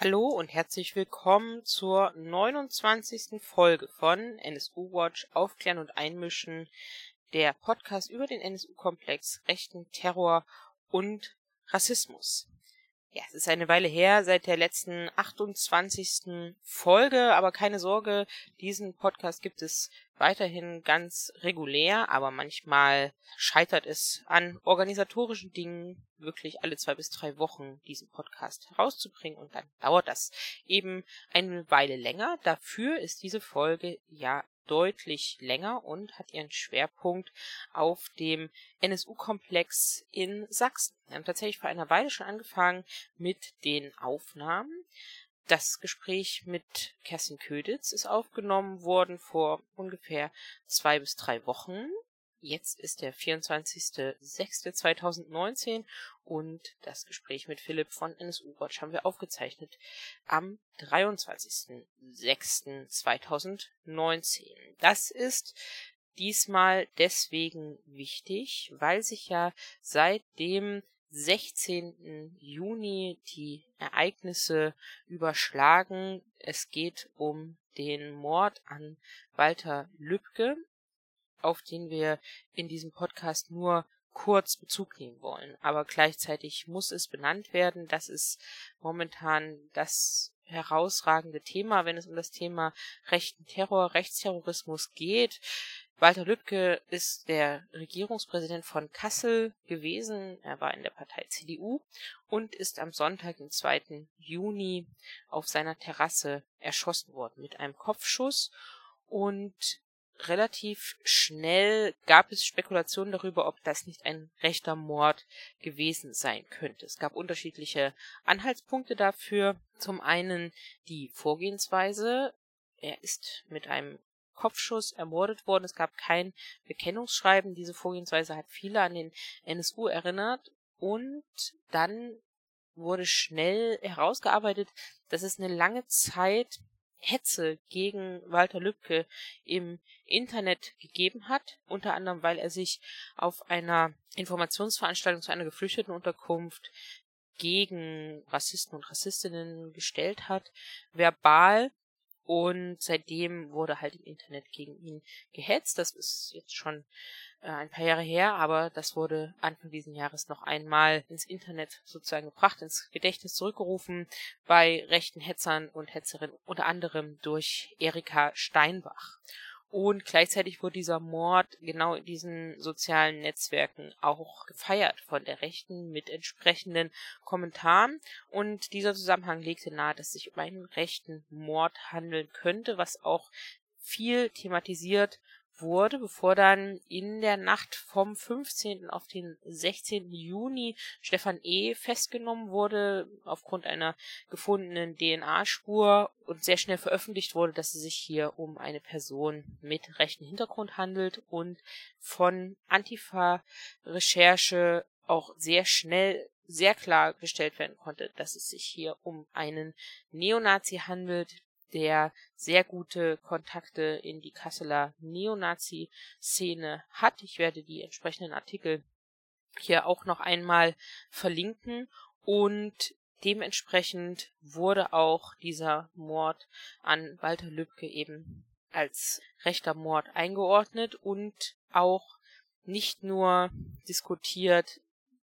Hallo und herzlich willkommen zur 29. Folge von NSU Watch Aufklären und Einmischen, der Podcast über den NSU-Komplex, rechten Terror und Rassismus. Ja, es ist eine Weile her seit der letzten 28. Folge, aber keine Sorge, diesen Podcast gibt es weiterhin ganz regulär, aber manchmal scheitert es an organisatorischen Dingen, wirklich alle zwei bis drei Wochen diesen Podcast herauszubringen und dann dauert das eben eine Weile länger. Dafür ist diese Folge ja deutlich länger und hat ihren Schwerpunkt auf dem NSU-Komplex in Sachsen. Wir haben tatsächlich vor einer Weile schon angefangen mit den Aufnahmen. Das Gespräch mit Kerstin Köditz ist aufgenommen worden vor ungefähr zwei bis drei Wochen. Jetzt ist der 24.06.2019 und das Gespräch mit Philipp von NSU Watch haben wir aufgezeichnet am 23.06.2019. Das ist diesmal deswegen wichtig, weil sich ja seit dem 16. Juni die Ereignisse überschlagen. Es geht um den Mord an Walter Lübcke, auf den wir in diesem Podcast nur kurz Bezug nehmen wollen. Aber gleichzeitig muss es benannt werden. Das ist momentan das herausragende Thema, wenn es um das Thema rechten Terror, Rechtsterrorismus geht. Walter Lübcke ist der Regierungspräsident von Kassel gewesen. Er war in der Partei CDU und ist am Sonntag, den 2. Juni, auf seiner Terrasse erschossen worden mit einem Kopfschuss. Und relativ schnell gab es Spekulationen darüber, ob das nicht ein rechter Mord gewesen sein könnte. Es gab unterschiedliche Anhaltspunkte dafür. Zum einen die Vorgehensweise. Er ist mit einem Kopfschuss ermordet worden. Es gab kein Bekennungsschreiben. Diese Vorgehensweise hat viele an den NSU erinnert. Und dann wurde schnell herausgearbeitet, dass es eine lange Zeit Hetze gegen Walter Lübcke im Internet gegeben hat, unter anderem weil er sich auf einer Informationsveranstaltung zu einer Geflüchtetenunterkunft gegen Rassisten und Rassistinnen gestellt hat, verbal und seitdem wurde halt im Internet gegen ihn gehetzt. Das ist jetzt schon äh, ein paar Jahre her, aber das wurde Anfang dieses Jahres noch einmal ins Internet sozusagen gebracht, ins Gedächtnis zurückgerufen bei rechten Hetzern und Hetzerinnen, unter anderem durch Erika Steinbach. Und gleichzeitig wurde dieser Mord genau in diesen sozialen Netzwerken auch gefeiert von der Rechten mit entsprechenden Kommentaren. Und dieser Zusammenhang legte nahe, dass sich um einen rechten Mord handeln könnte, was auch viel thematisiert wurde, bevor dann in der Nacht vom 15. auf den 16. Juni Stefan E. festgenommen wurde aufgrund einer gefundenen DNA-Spur und sehr schnell veröffentlicht wurde, dass es sich hier um eine Person mit rechten Hintergrund handelt und von Antifa-Recherche auch sehr schnell sehr klar gestellt werden konnte, dass es sich hier um einen Neonazi handelt, der sehr gute Kontakte in die Kasseler Neonazi-Szene hat. Ich werde die entsprechenden Artikel hier auch noch einmal verlinken und dementsprechend wurde auch dieser Mord an Walter Lübcke eben als rechter Mord eingeordnet und auch nicht nur diskutiert,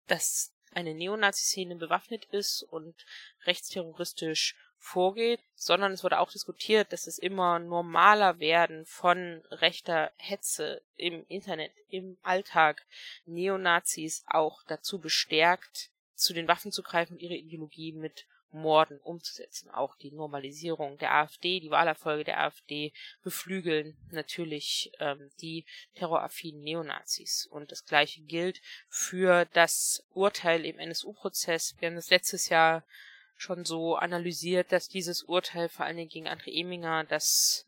dass eine Neonazi-Szene bewaffnet ist und rechtsterroristisch vorgeht, sondern es wurde auch diskutiert, dass es immer normaler werden von rechter Hetze im Internet, im Alltag, Neonazis auch dazu bestärkt, zu den Waffen zu greifen, ihre Ideologie mit Morden umzusetzen. Auch die Normalisierung der AfD, die Wahlerfolge der AfD beflügeln natürlich ähm, die terroraffinen Neonazis. Und das gleiche gilt für das Urteil im NSU-Prozess. Wir haben das letztes Jahr schon so analysiert, dass dieses Urteil vor allen Dingen gegen André Eminger, das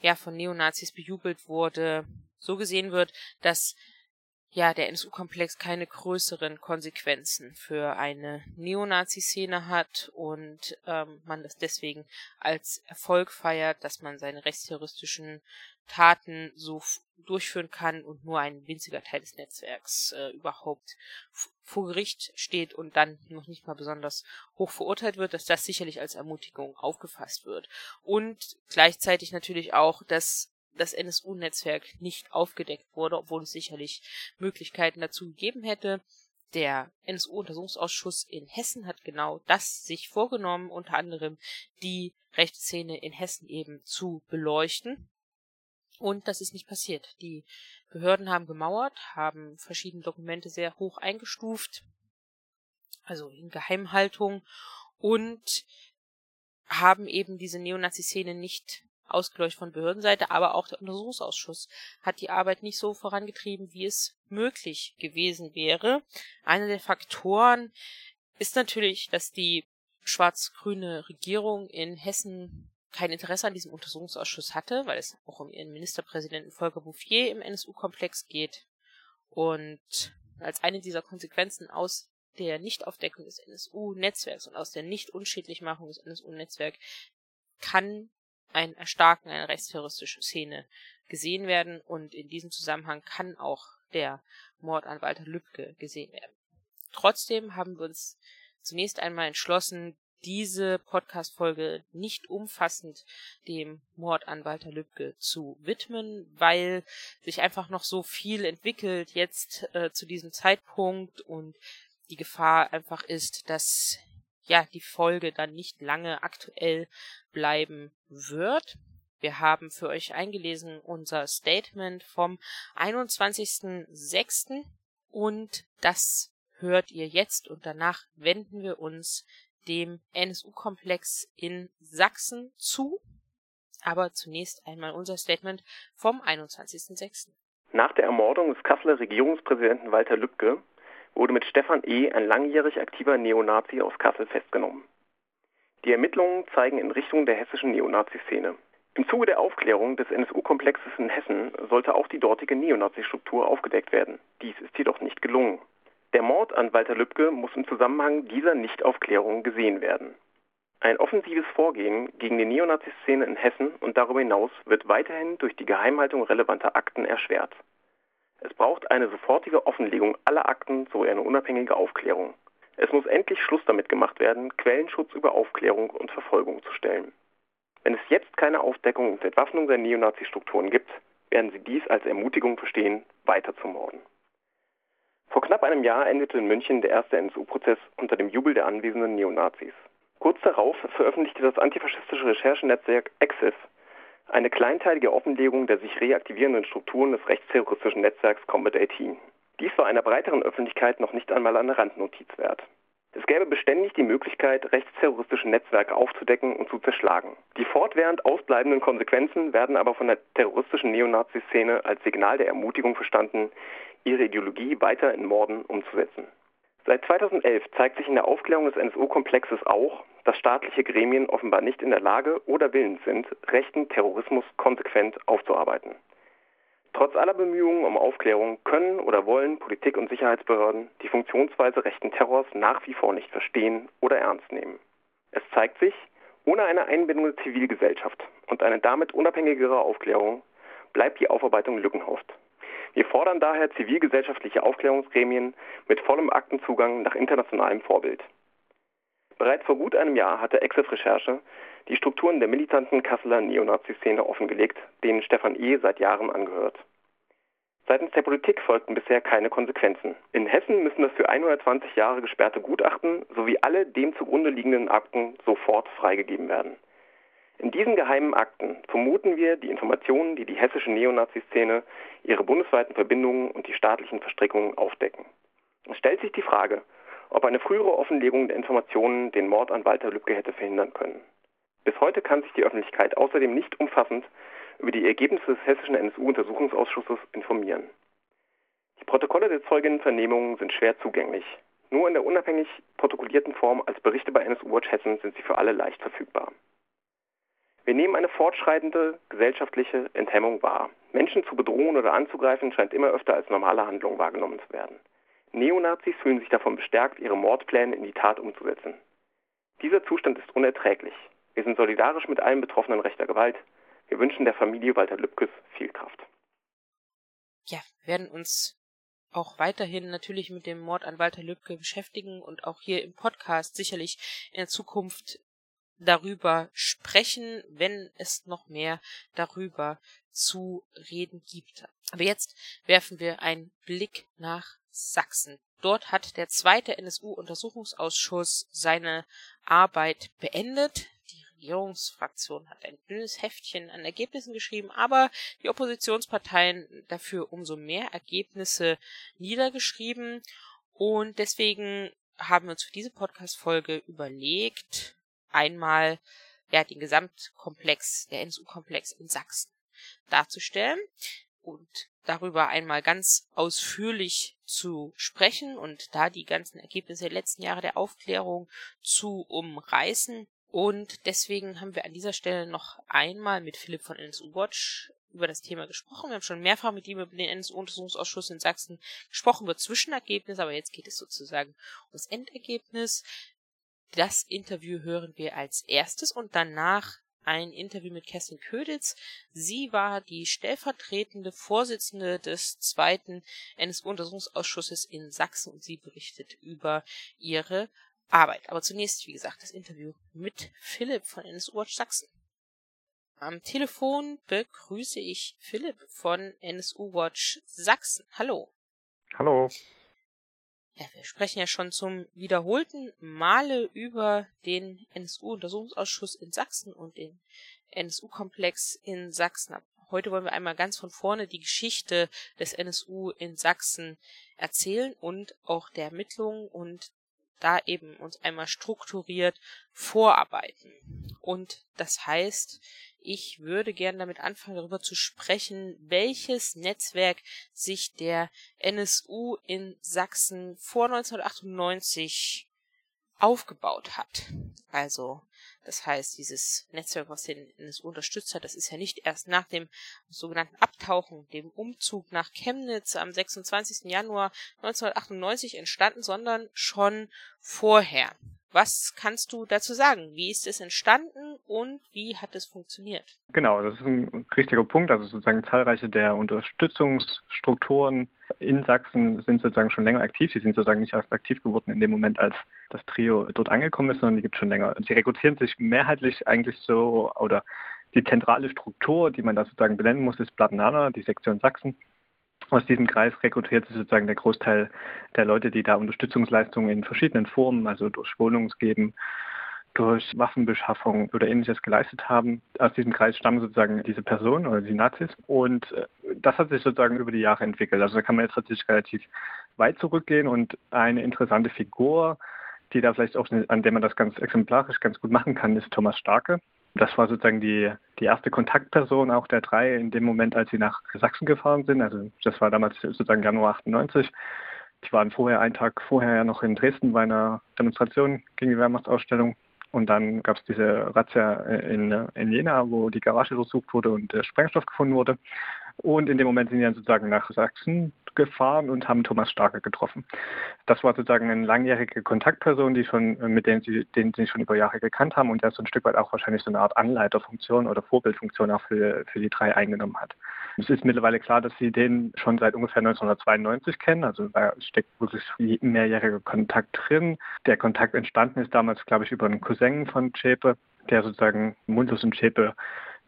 ja von Neonazis bejubelt wurde, so gesehen wird, dass ja, der NSU-Komplex keine größeren Konsequenzen für eine Neonazi-Szene hat und ähm, man das deswegen als Erfolg feiert, dass man seine rechtsterroristischen Taten so durchführen kann und nur ein winziger Teil des Netzwerks äh, überhaupt vor Gericht steht und dann noch nicht mal besonders hoch verurteilt wird, dass das sicherlich als Ermutigung aufgefasst wird. Und gleichzeitig natürlich auch, dass das NSU-Netzwerk nicht aufgedeckt wurde, obwohl es sicherlich Möglichkeiten dazu gegeben hätte. Der NSU-Untersuchungsausschuss in Hessen hat genau das sich vorgenommen, unter anderem die Rechtsszene in Hessen eben zu beleuchten. Und das ist nicht passiert. Die Behörden haben gemauert, haben verschiedene Dokumente sehr hoch eingestuft, also in Geheimhaltung, und haben eben diese Neonazi-Szene nicht ausgeleuchtet von Behördenseite, aber auch der Untersuchungsausschuss hat die Arbeit nicht so vorangetrieben, wie es möglich gewesen wäre. Einer der Faktoren ist natürlich, dass die schwarz-grüne Regierung in Hessen kein Interesse an diesem Untersuchungsausschuss hatte, weil es auch um ihren Ministerpräsidenten Volker Bouffier im NSU-Komplex geht. Und als eine dieser Konsequenzen aus der Nichtaufdeckung des NSU-Netzwerks und aus der Nicht-Unschädlichmachung des NSU-Netzwerks kann ein Erstarken einer rechtsterroristischen Szene gesehen werden und in diesem Zusammenhang kann auch der Mord an Walter Lübcke gesehen werden. Trotzdem haben wir uns zunächst einmal entschlossen, diese Podcast-Folge nicht umfassend dem Mord an Walter Lübcke zu widmen, weil sich einfach noch so viel entwickelt jetzt äh, zu diesem Zeitpunkt und die Gefahr einfach ist, dass ja die Folge dann nicht lange aktuell bleiben wird. Wir haben für euch eingelesen unser Statement vom 21.06. und das hört ihr jetzt und danach wenden wir uns dem NSU-Komplex in Sachsen zu. Aber zunächst einmal unser Statement vom 21.06. Nach der Ermordung des Kasseler Regierungspräsidenten Walter Lübcke wurde mit Stefan E. ein langjährig aktiver Neonazi aus Kassel festgenommen. Die Ermittlungen zeigen in Richtung der hessischen Neonazi-Szene. Im Zuge der Aufklärung des NSU-Komplexes in Hessen sollte auch die dortige Neonazi-Struktur aufgedeckt werden. Dies ist jedoch nicht gelungen. Der Mord an Walter Lübcke muss im Zusammenhang dieser Nichtaufklärung gesehen werden. Ein offensives Vorgehen gegen die Neonazi-Szene in Hessen und darüber hinaus wird weiterhin durch die Geheimhaltung relevanter Akten erschwert. Es braucht eine sofortige Offenlegung aller Akten sowie eine unabhängige Aufklärung. Es muss endlich Schluss damit gemacht werden, Quellenschutz über Aufklärung und Verfolgung zu stellen. Wenn es jetzt keine Aufdeckung und Entwaffnung der Neonazi-Strukturen gibt, werden sie dies als Ermutigung verstehen, weiter zu morden. Vor knapp einem Jahr endete in München der erste NSU-Prozess unter dem Jubel der anwesenden Neonazis. Kurz darauf veröffentlichte das antifaschistische Recherchenetzwerk EXIF eine kleinteilige Offenlegung der sich reaktivierenden Strukturen des rechtsterroristischen Netzwerks Combat 18. Dies war einer breiteren Öffentlichkeit noch nicht einmal eine Randnotiz wert. Es gäbe beständig die Möglichkeit, rechtsterroristische Netzwerke aufzudecken und zu zerschlagen. Die fortwährend ausbleibenden Konsequenzen werden aber von der terroristischen Neonazi-Szene als Signal der Ermutigung verstanden, ihre Ideologie weiter in Morden umzusetzen. Seit 2011 zeigt sich in der Aufklärung des NSU-Komplexes auch, dass staatliche Gremien offenbar nicht in der Lage oder willens sind, rechten Terrorismus konsequent aufzuarbeiten. Trotz aller Bemühungen um Aufklärung können oder wollen Politik und Sicherheitsbehörden die Funktionsweise rechten Terrors nach wie vor nicht verstehen oder ernst nehmen. Es zeigt sich, ohne eine Einbindung der Zivilgesellschaft und eine damit unabhängigere Aufklärung bleibt die Aufarbeitung lückenhaft. Wir fordern daher zivilgesellschaftliche Aufklärungsgremien mit vollem Aktenzugang nach internationalem Vorbild. Bereits vor gut einem Jahr hatte Exif Recherche die Strukturen der militanten Kasseler Neonazi-Szene offengelegt, denen Stefan E. seit Jahren angehört. Seitens der Politik folgten bisher keine Konsequenzen. In Hessen müssen das für 120 Jahre gesperrte Gutachten sowie alle dem zugrunde liegenden Akten sofort freigegeben werden. In diesen geheimen Akten vermuten wir die Informationen, die die hessische Neonazi-Szene, ihre bundesweiten Verbindungen und die staatlichen Verstrickungen aufdecken. Es stellt sich die Frage, ob eine frühere Offenlegung der Informationen den Mord an Walter Lübcke hätte verhindern können. Bis heute kann sich die Öffentlichkeit außerdem nicht umfassend über die Ergebnisse des hessischen NSU-Untersuchungsausschusses informieren. Die Protokolle der Zeuginnenvernehmungen sind schwer zugänglich. Nur in der unabhängig protokollierten Form als Berichte bei NSU Watch Hessen sind sie für alle leicht verfügbar. Wir nehmen eine fortschreitende gesellschaftliche Enthemmung wahr. Menschen zu bedrohen oder anzugreifen scheint immer öfter als normale Handlung wahrgenommen zu werden. Neonazis fühlen sich davon bestärkt, ihre Mordpläne in die Tat umzusetzen. Dieser Zustand ist unerträglich. Wir sind solidarisch mit allen Betroffenen rechter Gewalt. Wir wünschen der Familie Walter Lübkes viel Kraft. Ja, wir werden uns auch weiterhin natürlich mit dem Mord an Walter Lübcke beschäftigen und auch hier im Podcast sicherlich in der Zukunft darüber sprechen, wenn es noch mehr darüber zu reden gibt. Aber jetzt werfen wir einen Blick nach Sachsen. Dort hat der zweite NSU-Untersuchungsausschuss seine Arbeit beendet. Die Regierungsfraktion hat ein dünnes Heftchen an Ergebnissen geschrieben, aber die Oppositionsparteien dafür umso mehr Ergebnisse niedergeschrieben. Und deswegen haben wir uns für diese Podcast-Folge überlegt, einmal ja den Gesamtkomplex, der NSU-Komplex in Sachsen darzustellen und darüber einmal ganz ausführlich zu sprechen und da die ganzen Ergebnisse der letzten Jahre der Aufklärung zu umreißen. Und deswegen haben wir an dieser Stelle noch einmal mit Philipp von NSU Watch über das Thema gesprochen. Wir haben schon mehrfach mit ihm über den NSU-Untersuchungsausschuss in Sachsen gesprochen, über Zwischenergebnisse, aber jetzt geht es sozusagen um das Endergebnis. Das Interview hören wir als erstes und danach ein Interview mit Kerstin Köditz. Sie war die stellvertretende Vorsitzende des zweiten NSU-Untersuchungsausschusses in Sachsen und sie berichtet über ihre Arbeit. Aber zunächst, wie gesagt, das Interview mit Philipp von NSU Watch Sachsen. Am Telefon begrüße ich Philipp von NSU Watch Sachsen. Hallo. Hallo. Ja, wir sprechen ja schon zum wiederholten Male über den NSU-Untersuchungsausschuss in Sachsen und den NSU-Komplex in Sachsen. Heute wollen wir einmal ganz von vorne die Geschichte des NSU in Sachsen erzählen und auch der Ermittlungen und da eben uns einmal strukturiert vorarbeiten. Und das heißt, ich würde gerne damit anfangen, darüber zu sprechen, welches Netzwerk sich der NSU in Sachsen vor 1998 aufgebaut hat. Also, das heißt, dieses Netzwerk, was den NSU unterstützt hat, das ist ja nicht erst nach dem sogenannten Abtauchen, dem Umzug nach Chemnitz am 26. Januar 1998 entstanden, sondern schon vorher. Was kannst du dazu sagen? Wie ist es entstanden und wie hat es funktioniert? Genau, das ist ein richtiger Punkt. Also sozusagen zahlreiche der Unterstützungsstrukturen in Sachsen sind sozusagen schon länger aktiv. Sie sind sozusagen nicht erst aktiv geworden in dem Moment, als das Trio dort angekommen ist, sondern die gibt es schon länger. Sie rekrutieren sich mehrheitlich eigentlich so oder die zentrale Struktur, die man da sozusagen benennen muss, ist Plattenana, die Sektion Sachsen aus diesem Kreis rekrutiert sich sozusagen der Großteil der Leute, die da Unterstützungsleistungen in verschiedenen Formen, also durch Wohnungsgeben, durch Waffenbeschaffung oder ähnliches geleistet haben. Aus diesem Kreis stammen sozusagen diese Personen oder die Nazis. Und äh, das hat sich sozusagen über die Jahre entwickelt. Also da kann man jetzt tatsächlich relativ weit zurückgehen und eine interessante Figur, die da vielleicht auch, an der man das ganz exemplarisch ganz gut machen kann, ist Thomas Starke. Das war sozusagen die, die erste Kontaktperson auch der drei in dem Moment, als sie nach Sachsen gefahren sind. Also das war damals sozusagen Januar 98. Die waren vorher, einen Tag vorher ja noch in Dresden bei einer Demonstration gegen die Wehrmachtsausstellung. Und dann gab es diese Razzia in, in Jena, wo die Garage durchsucht wurde und der Sprengstoff gefunden wurde. Und in dem Moment sind die dann sozusagen nach Sachsen gefahren und haben Thomas Starke getroffen. Das war sozusagen eine langjährige Kontaktperson, die schon, mit denen sie, den sie schon über Jahre gekannt haben und der so ein Stück weit auch wahrscheinlich so eine Art Anleiterfunktion oder Vorbildfunktion auch für, für die drei eingenommen hat. Es ist mittlerweile klar, dass sie den schon seit ungefähr 1992 kennen. Also da steckt wirklich mehrjähriger Kontakt drin. Der Kontakt entstanden ist damals, glaube ich, über einen Cousin von Zschäpe, der sozusagen Mundus und Zschäpe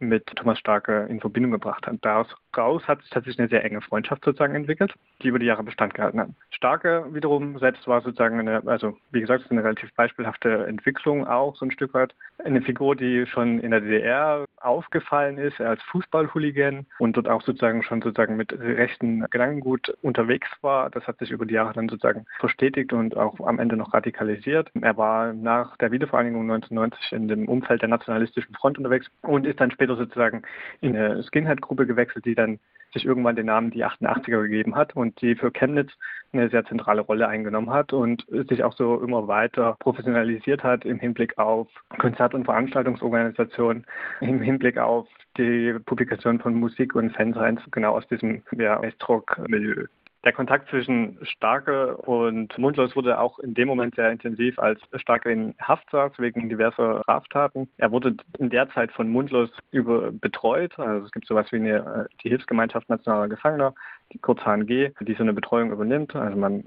mit Thomas Starke in Verbindung gebracht hat. Daraus hat sich tatsächlich eine sehr enge Freundschaft sozusagen entwickelt, die über die Jahre Bestand gehalten hat. Starke wiederum selbst war sozusagen eine, also wie gesagt, eine relativ beispielhafte Entwicklung auch so ein Stück weit. Eine Figur, die schon in der DDR aufgefallen ist als Fußballhooligan und dort auch sozusagen schon sozusagen mit rechten Gedankengut unterwegs war. Das hat sich über die Jahre dann sozusagen verstetigt und auch am Ende noch radikalisiert. Er war nach der Wiedervereinigung 1990 in dem Umfeld der Nationalistischen Front unterwegs und ist dann später später sozusagen in eine Skinhead-Gruppe gewechselt, die dann sich irgendwann den Namen die 88er gegeben hat und die für Chemnitz eine sehr zentrale Rolle eingenommen hat und sich auch so immer weiter professionalisiert hat im Hinblick auf Konzert- und Veranstaltungsorganisation, im Hinblick auf die Publikation von Musik und Fansigns genau aus diesem ja, Westrock-Milieu. Der Kontakt zwischen Starke und Mundlos wurde auch in dem Moment sehr intensiv, als Starke in Haft saß wegen diverser Straftaten. Er wurde in der Zeit von Mundlos über betreut. Also es gibt sowas wie eine, die Hilfsgemeinschaft nationaler Gefangener, die kurz HNG, die so eine Betreuung übernimmt. Also man,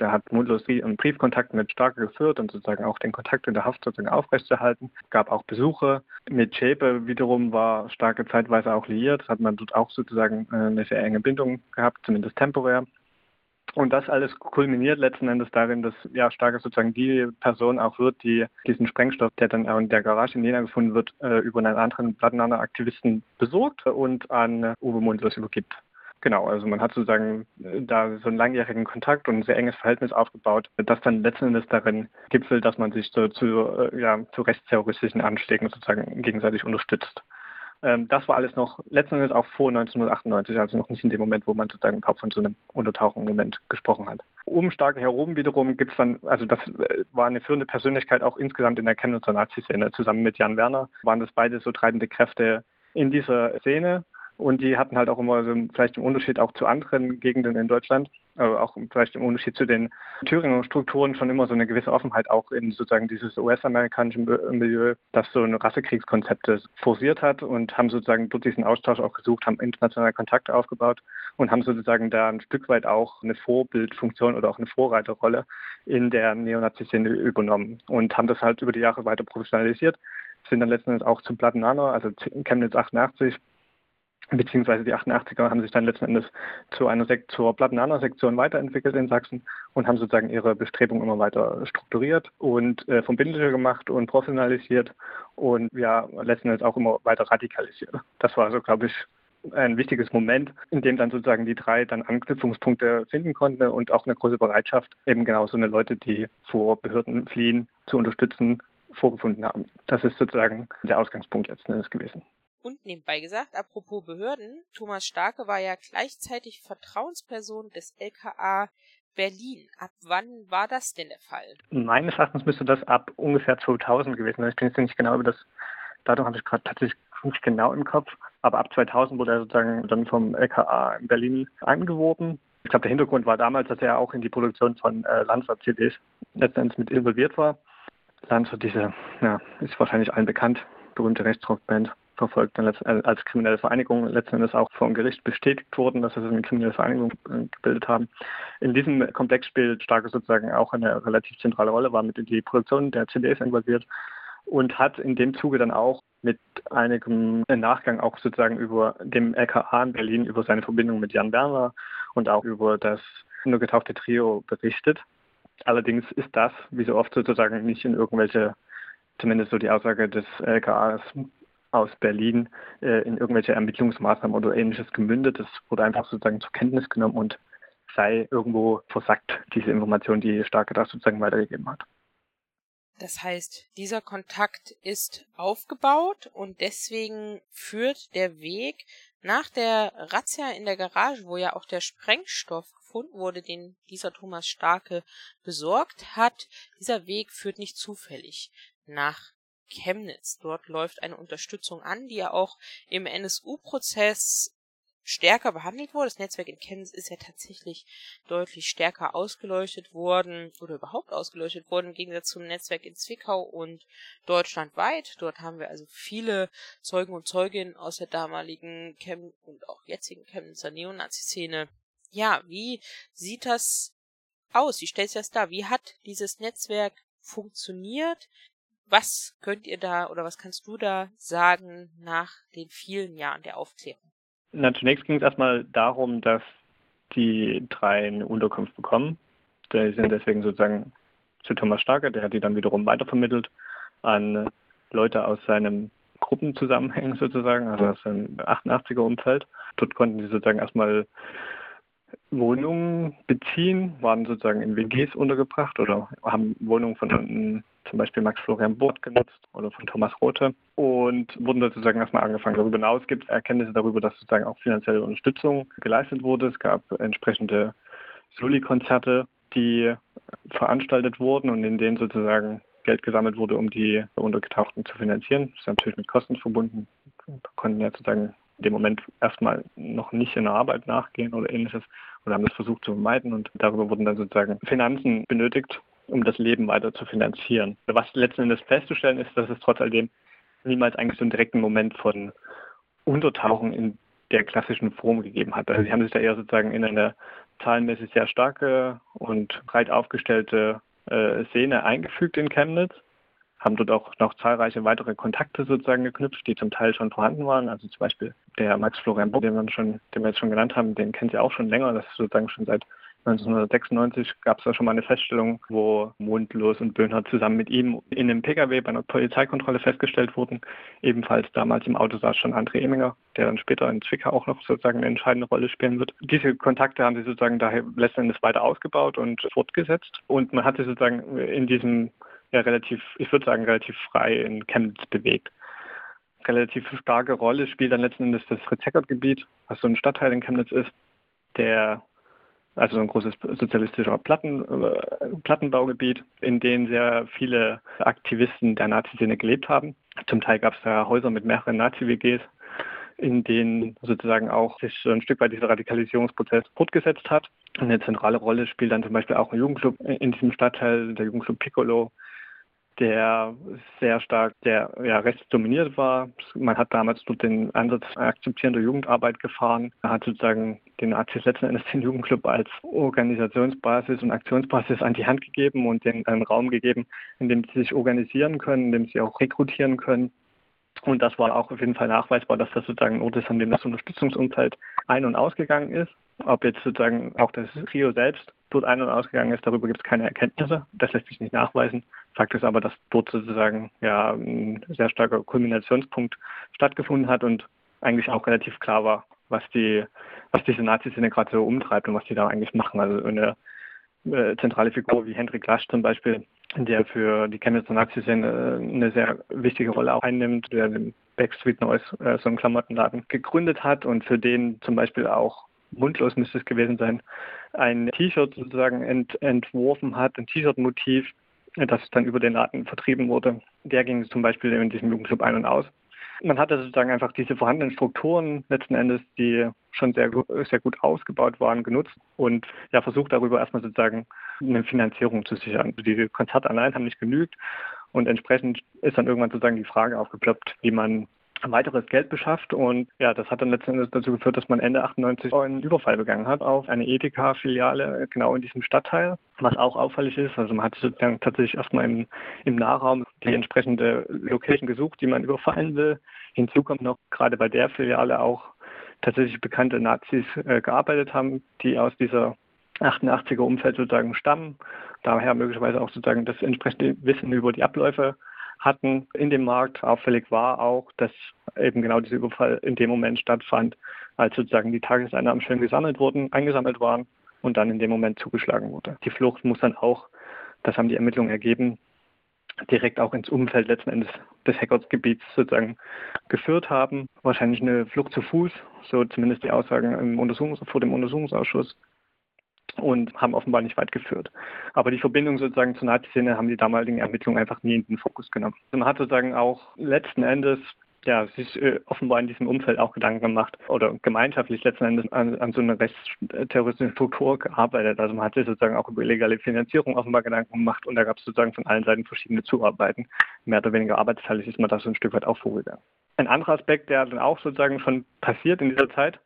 der hat Mundlos einen Briefkontakt mit Starke geführt und sozusagen auch den Kontakt in der Haft sozusagen aufrechtzuerhalten. Es gab auch Besuche. Mit Schäpe wiederum war Starke zeitweise auch liiert, hat man dort auch sozusagen eine sehr enge Bindung gehabt, zumindest temporär. Und das alles kulminiert letzten Endes darin, dass ja Starke sozusagen die Person auch wird, die diesen Sprengstoff, der dann in der Garage in Jena gefunden wird, äh, über einen anderen Plattenaner Aktivisten besorgt und an Uwe Mundlos übergibt. Genau, also man hat sozusagen äh, da so einen langjährigen Kontakt und ein sehr enges Verhältnis aufgebaut, das dann letzten Endes darin gipfelt, dass man sich so zu, äh, ja, zu rechtsterroristischen Anschlägen sozusagen gegenseitig unterstützt. Ähm, das war alles noch letzten Endes auch vor 1998, also noch nicht in dem Moment, wo man sozusagen überhaupt von so einem Untertauchen-Moment gesprochen hat. Um Starke herum wiederum gibt es dann, also das äh, war eine führende Persönlichkeit auch insgesamt in der Chemnitzer Nazi-Szene. Zusammen mit Jan Werner waren das beide so treibende Kräfte in dieser Szene. Und die hatten halt auch immer so vielleicht im Unterschied auch zu anderen Gegenden in Deutschland, auch vielleicht im Unterschied zu den Thüringer Strukturen schon immer so eine gewisse Offenheit auch in sozusagen dieses US-amerikanische Milieu, das so eine Rassekriegskonzepte forciert hat und haben sozusagen dort diesen Austausch auch gesucht, haben internationale Kontakte aufgebaut und haben sozusagen da ein Stück weit auch eine Vorbildfunktion oder auch eine Vorreiterrolle in der Neonazi-Szene übernommen und haben das halt über die Jahre weiter professionalisiert, sind dann letzten Endes auch zum Plattenaner, also Chemnitz 88, beziehungsweise die 88er haben sich dann letzten Endes zu einer Sek zur Plattenaner-Sektion weiterentwickelt in Sachsen und haben sozusagen ihre Bestrebungen immer weiter strukturiert und äh, verbindlicher gemacht und professionalisiert und ja letzten Endes auch immer weiter radikalisiert. Das war so, glaube ich, ein wichtiges Moment, in dem dann sozusagen die drei dann Anknüpfungspunkte finden konnten und auch eine große Bereitschaft, eben genau so eine Leute, die vor Behörden fliehen, zu unterstützen, vorgefunden haben. Das ist sozusagen der Ausgangspunkt letzten Endes gewesen. Und nebenbei gesagt, apropos Behörden, Thomas Starke war ja gleichzeitig Vertrauensperson des LKA Berlin. Ab wann war das denn der Fall? Meines Erachtens müsste das ab ungefähr 2000 gewesen sein. Ich bin jetzt nicht genau über das Datum, habe ich gerade tatsächlich nicht genau im Kopf. Aber ab 2000 wurde er sozusagen dann vom LKA in Berlin angeworben. Ich glaube, der Hintergrund war damals, dass er auch in die Produktion von äh, Lanzer-CDs letztendlich mit involviert war. Lanzer, diese, ja, ist wahrscheinlich allen bekannt, berühmte Rechtsrockband verfolgt dann äh, als kriminelle Vereinigung letzten Endes auch vom Gericht bestätigt wurden, dass sie eine kriminelle Vereinigung äh, gebildet haben. In diesem Komplex spielt Starke sozusagen auch eine relativ zentrale Rolle, war mit in die Produktion der CDs involviert und hat in dem Zuge dann auch mit einigem Nachgang auch sozusagen über dem LKA in Berlin über seine Verbindung mit Jan Werner und auch über das nur getauchte Trio berichtet. Allerdings ist das, wie so oft sozusagen, nicht in irgendwelche, zumindest so die Aussage des LKAs, aus Berlin äh, in irgendwelche Ermittlungsmaßnahmen oder ähnliches gemündet. Das wurde einfach sozusagen zur Kenntnis genommen und sei irgendwo versackt, diese Information, die Starke da sozusagen weitergegeben hat. Das heißt, dieser Kontakt ist aufgebaut und deswegen führt der Weg nach der Razzia in der Garage, wo ja auch der Sprengstoff gefunden wurde, den dieser Thomas Starke besorgt hat, dieser Weg führt nicht zufällig nach Chemnitz. Dort läuft eine Unterstützung an, die ja auch im NSU-Prozess stärker behandelt wurde. Das Netzwerk in Chemnitz ist ja tatsächlich deutlich stärker ausgeleuchtet worden oder überhaupt ausgeleuchtet worden im Gegensatz zum Netzwerk in Zwickau und deutschlandweit. Dort haben wir also viele Zeugen und Zeuginnen aus der damaligen Chem und auch jetzigen Chemnitzer Neonazi-Szene. Ja, wie sieht das aus? Wie stellt sich das dar? Wie hat dieses Netzwerk funktioniert? Was könnt ihr da oder was kannst du da sagen nach den vielen Jahren der Aufklärung? Na, zunächst ging es erstmal darum, dass die drei eine Unterkunft bekommen. Die sind deswegen sozusagen zu Thomas Starke, der hat die dann wiederum weitervermittelt an Leute aus seinem Gruppenzusammenhang sozusagen, also aus seinem 88er Umfeld. Dort konnten sie sozusagen erstmal Wohnungen beziehen, waren sozusagen in WGs untergebracht oder haben Wohnungen von zum Beispiel Max Florian Burt genutzt oder von Thomas Rothe und wurden sozusagen erstmal angefangen. Darüber hinaus gibt es Erkenntnisse darüber, dass sozusagen auch finanzielle Unterstützung geleistet wurde. Es gab entsprechende Soli-Konzerte, die veranstaltet wurden und in denen sozusagen Geld gesammelt wurde, um die Untergetauchten zu finanzieren. Das ist natürlich mit Kosten verbunden. Wir konnten ja sozusagen in dem Moment erstmal noch nicht in der Arbeit nachgehen oder ähnliches oder haben das versucht zu vermeiden und darüber wurden dann sozusagen Finanzen benötigt, um das Leben weiter zu finanzieren. Was letzten Endes festzustellen ist, dass es trotz alledem niemals eigentlich so einen direkten Moment von Untertauchen in der klassischen Form gegeben hat. Also sie haben sich da eher sozusagen in eine zahlenmäßig sehr starke und breit aufgestellte äh, Szene eingefügt in Chemnitz, haben dort auch noch zahlreiche weitere Kontakte sozusagen geknüpft, die zum Teil schon vorhanden waren. Also zum Beispiel der Max Florian den wir, schon, den wir jetzt schon genannt haben, den kennt sie auch schon länger. Das ist sozusagen schon seit 1996 gab es da schon mal eine Feststellung, wo Mundlos und Böhner zusammen mit ihm in einem Pkw bei einer Polizeikontrolle festgestellt wurden. Ebenfalls damals im Auto saß schon André Eminger, der dann später in Zwickau auch noch sozusagen eine entscheidende Rolle spielen wird. Diese Kontakte haben sie sozusagen daher letztendlich weiter ausgebaut und fortgesetzt. Und man hat sich sozusagen in diesem ja relativ, ich würde sagen, relativ frei in Chemnitz bewegt relativ starke Rolle spielt dann letzten Endes das Fritz-Heckert-Gebiet, was so ein Stadtteil in Chemnitz ist, der also ein großes sozialistischer Platten, äh, Plattenbaugebiet, in dem sehr viele Aktivisten der Nazi-Szene gelebt haben. Zum Teil gab es da Häuser mit mehreren Nazi-WGs, in denen sozusagen auch sich ein Stück weit dieser Radikalisierungsprozess fortgesetzt hat. Eine zentrale Rolle spielt dann zum Beispiel auch ein Jugendclub in diesem Stadtteil, der Jugendclub Piccolo, der sehr stark der ja, rechts dominiert war. Man hat damals dort den Ansatz akzeptierender Jugendarbeit gefahren. Man hat sozusagen den Nazis letzten Endes den Jugendclub als Organisationsbasis und Aktionsbasis an die Hand gegeben und den einen Raum gegeben, in dem sie sich organisieren können, in dem sie auch rekrutieren können. Und das war auch auf jeden Fall nachweisbar, dass das sozusagen ein Ort ist, an dem das Unterstützungsumfeld ein- und ausgegangen ist. Ob jetzt sozusagen auch das Rio selbst dort ein- und ausgegangen ist, darüber gibt es keine Erkenntnisse. Das lässt sich nicht nachweisen. Fakt ist aber, dass dort sozusagen ja ein sehr starker Kulminationspunkt stattgefunden hat und eigentlich auch relativ klar war, was die, was diese Nazi-Szene gerade so umtreibt und was die da eigentlich machen. Also eine äh, zentrale Figur wie Hendrik Lasch zum Beispiel, der für die Chemnitzer Nazi-Szene eine sehr wichtige Rolle auch einnimmt, der den Backstreet Noise, äh, so einen Klamottenladen, gegründet hat und für den zum Beispiel auch mundlos müsste es gewesen sein, ein T-Shirt sozusagen ent, entworfen hat, ein T-Shirt-Motiv, das dann über den Laden vertrieben wurde. Der ging zum Beispiel in diesem Jugendclub ein und aus. Man hatte sozusagen einfach diese vorhandenen Strukturen letzten Endes, die schon sehr, sehr gut ausgebaut waren, genutzt und ja versucht darüber erstmal sozusagen eine Finanzierung zu sichern. Also diese Konzerte allein haben nicht genügt und entsprechend ist dann irgendwann sozusagen die Frage aufgeploppt, wie man weiteres Geld beschafft und ja, das hat dann letztendlich dazu geführt, dass man Ende 98 einen Überfall begangen hat auf eine Edeka-Filiale genau in diesem Stadtteil, was auch auffällig ist. Also man hat sozusagen tatsächlich erstmal im, im Nahraum die entsprechende Location gesucht, die man überfallen will. Hinzu kommt noch gerade bei der Filiale auch tatsächlich bekannte Nazis äh, gearbeitet haben, die aus dieser 88er Umfeld sozusagen stammen, daher möglicherweise auch sozusagen das entsprechende Wissen über die Abläufe hatten in dem Markt. Auffällig war auch, dass eben genau dieser Überfall in dem Moment stattfand, als sozusagen die Tageseinnahmen schön gesammelt wurden, eingesammelt waren und dann in dem Moment zugeschlagen wurde. Die Flucht muss dann auch, das haben die Ermittlungen ergeben, direkt auch ins Umfeld letzten Endes des Hackersgebiets sozusagen geführt haben. Wahrscheinlich eine Flucht zu Fuß, so zumindest die Aussagen im Untersuchungs vor dem Untersuchungsausschuss und haben offenbar nicht weit geführt. Aber die Verbindung sozusagen zur Nazi-Szene haben die damaligen Ermittlungen einfach nie in den Fokus genommen. Man hat sozusagen auch letzten Endes ja, sich äh, offenbar in diesem Umfeld auch Gedanken gemacht oder gemeinschaftlich letzten Endes an, an so einer rechtsterroristischen Struktur gearbeitet. Also man hat sich sozusagen auch über illegale Finanzierung offenbar Gedanken gemacht und da gab es sozusagen von allen Seiten verschiedene Zuarbeiten. Mehr oder weniger arbeitsteilig ist man da so ein Stück weit auch vorgegangen. Ein anderer Aspekt, der dann auch sozusagen schon passiert in dieser Zeit,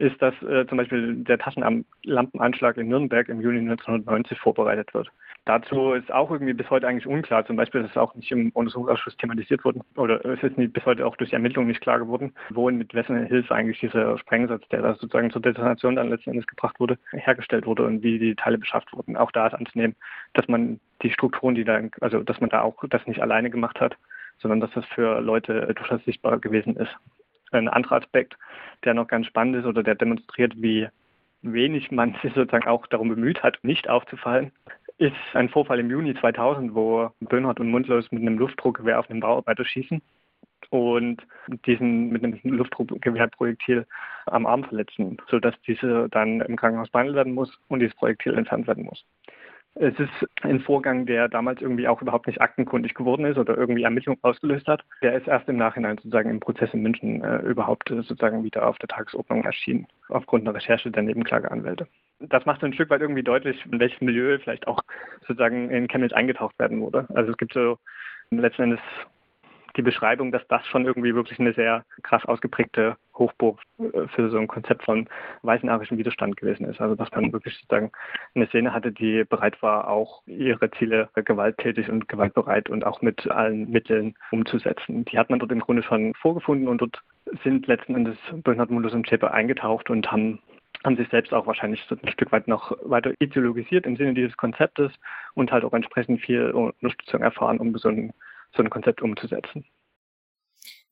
ist, dass äh, zum Beispiel der Taschenlampenanschlag in Nürnberg im Juni 1990 vorbereitet wird. Dazu ist auch irgendwie bis heute eigentlich unklar. Zum Beispiel ist es auch nicht im Untersuchungsausschuss thematisiert worden oder es ist bis heute auch durch Ermittlungen nicht klar geworden, wo und mit wessen Hilfe eigentlich dieser Sprengsatz, der da sozusagen zur Detonation dann letzten Endes gebracht wurde, hergestellt wurde und wie die Teile beschafft wurden. Auch da ist anzunehmen, dass man die Strukturen, die da, also dass man da auch das nicht alleine gemacht hat, sondern dass das für Leute durchaus sichtbar gewesen ist. Ein anderer Aspekt, der noch ganz spannend ist oder der demonstriert, wie wenig man sich sozusagen auch darum bemüht hat, nicht aufzufallen, ist ein Vorfall im Juni 2000, wo Böhnhardt und Mundlos mit einem Luftdruckgewehr auf einen Bauarbeiter schießen und diesen mit einem Luftdruckgewehrprojektil am Arm verletzen, sodass dieser dann im Krankenhaus behandelt werden muss und dieses Projektil entfernt werden muss. Es ist ein Vorgang, der damals irgendwie auch überhaupt nicht aktenkundig geworden ist oder irgendwie Ermittlungen ausgelöst hat. Der ist erst im Nachhinein sozusagen im Prozess in München äh, überhaupt äh, sozusagen wieder auf der Tagesordnung erschienen, aufgrund einer Recherche der Nebenklageanwälte. Das macht ein Stück weit irgendwie deutlich, in welches Milieu vielleicht auch sozusagen in Chemnitz eingetaucht werden wurde. Also es gibt so letzten Endes die Beschreibung, dass das schon irgendwie wirklich eine sehr krass ausgeprägte Hochburg äh, für so ein Konzept von weißenarischen Widerstand gewesen ist. Also dass man wirklich sozusagen eine Szene hatte, die bereit war, auch ihre Ziele gewalttätig und gewaltbereit und auch mit allen Mitteln umzusetzen. Die hat man dort im Grunde schon vorgefunden und dort sind letzten Endes Bernhard Mundus und Schäpe eingetaucht und haben haben sich selbst auch wahrscheinlich so ein Stück weit noch weiter ideologisiert im Sinne dieses Konzeptes und halt auch entsprechend viel Unterstützung erfahren, um so ein so ein Konzept umzusetzen.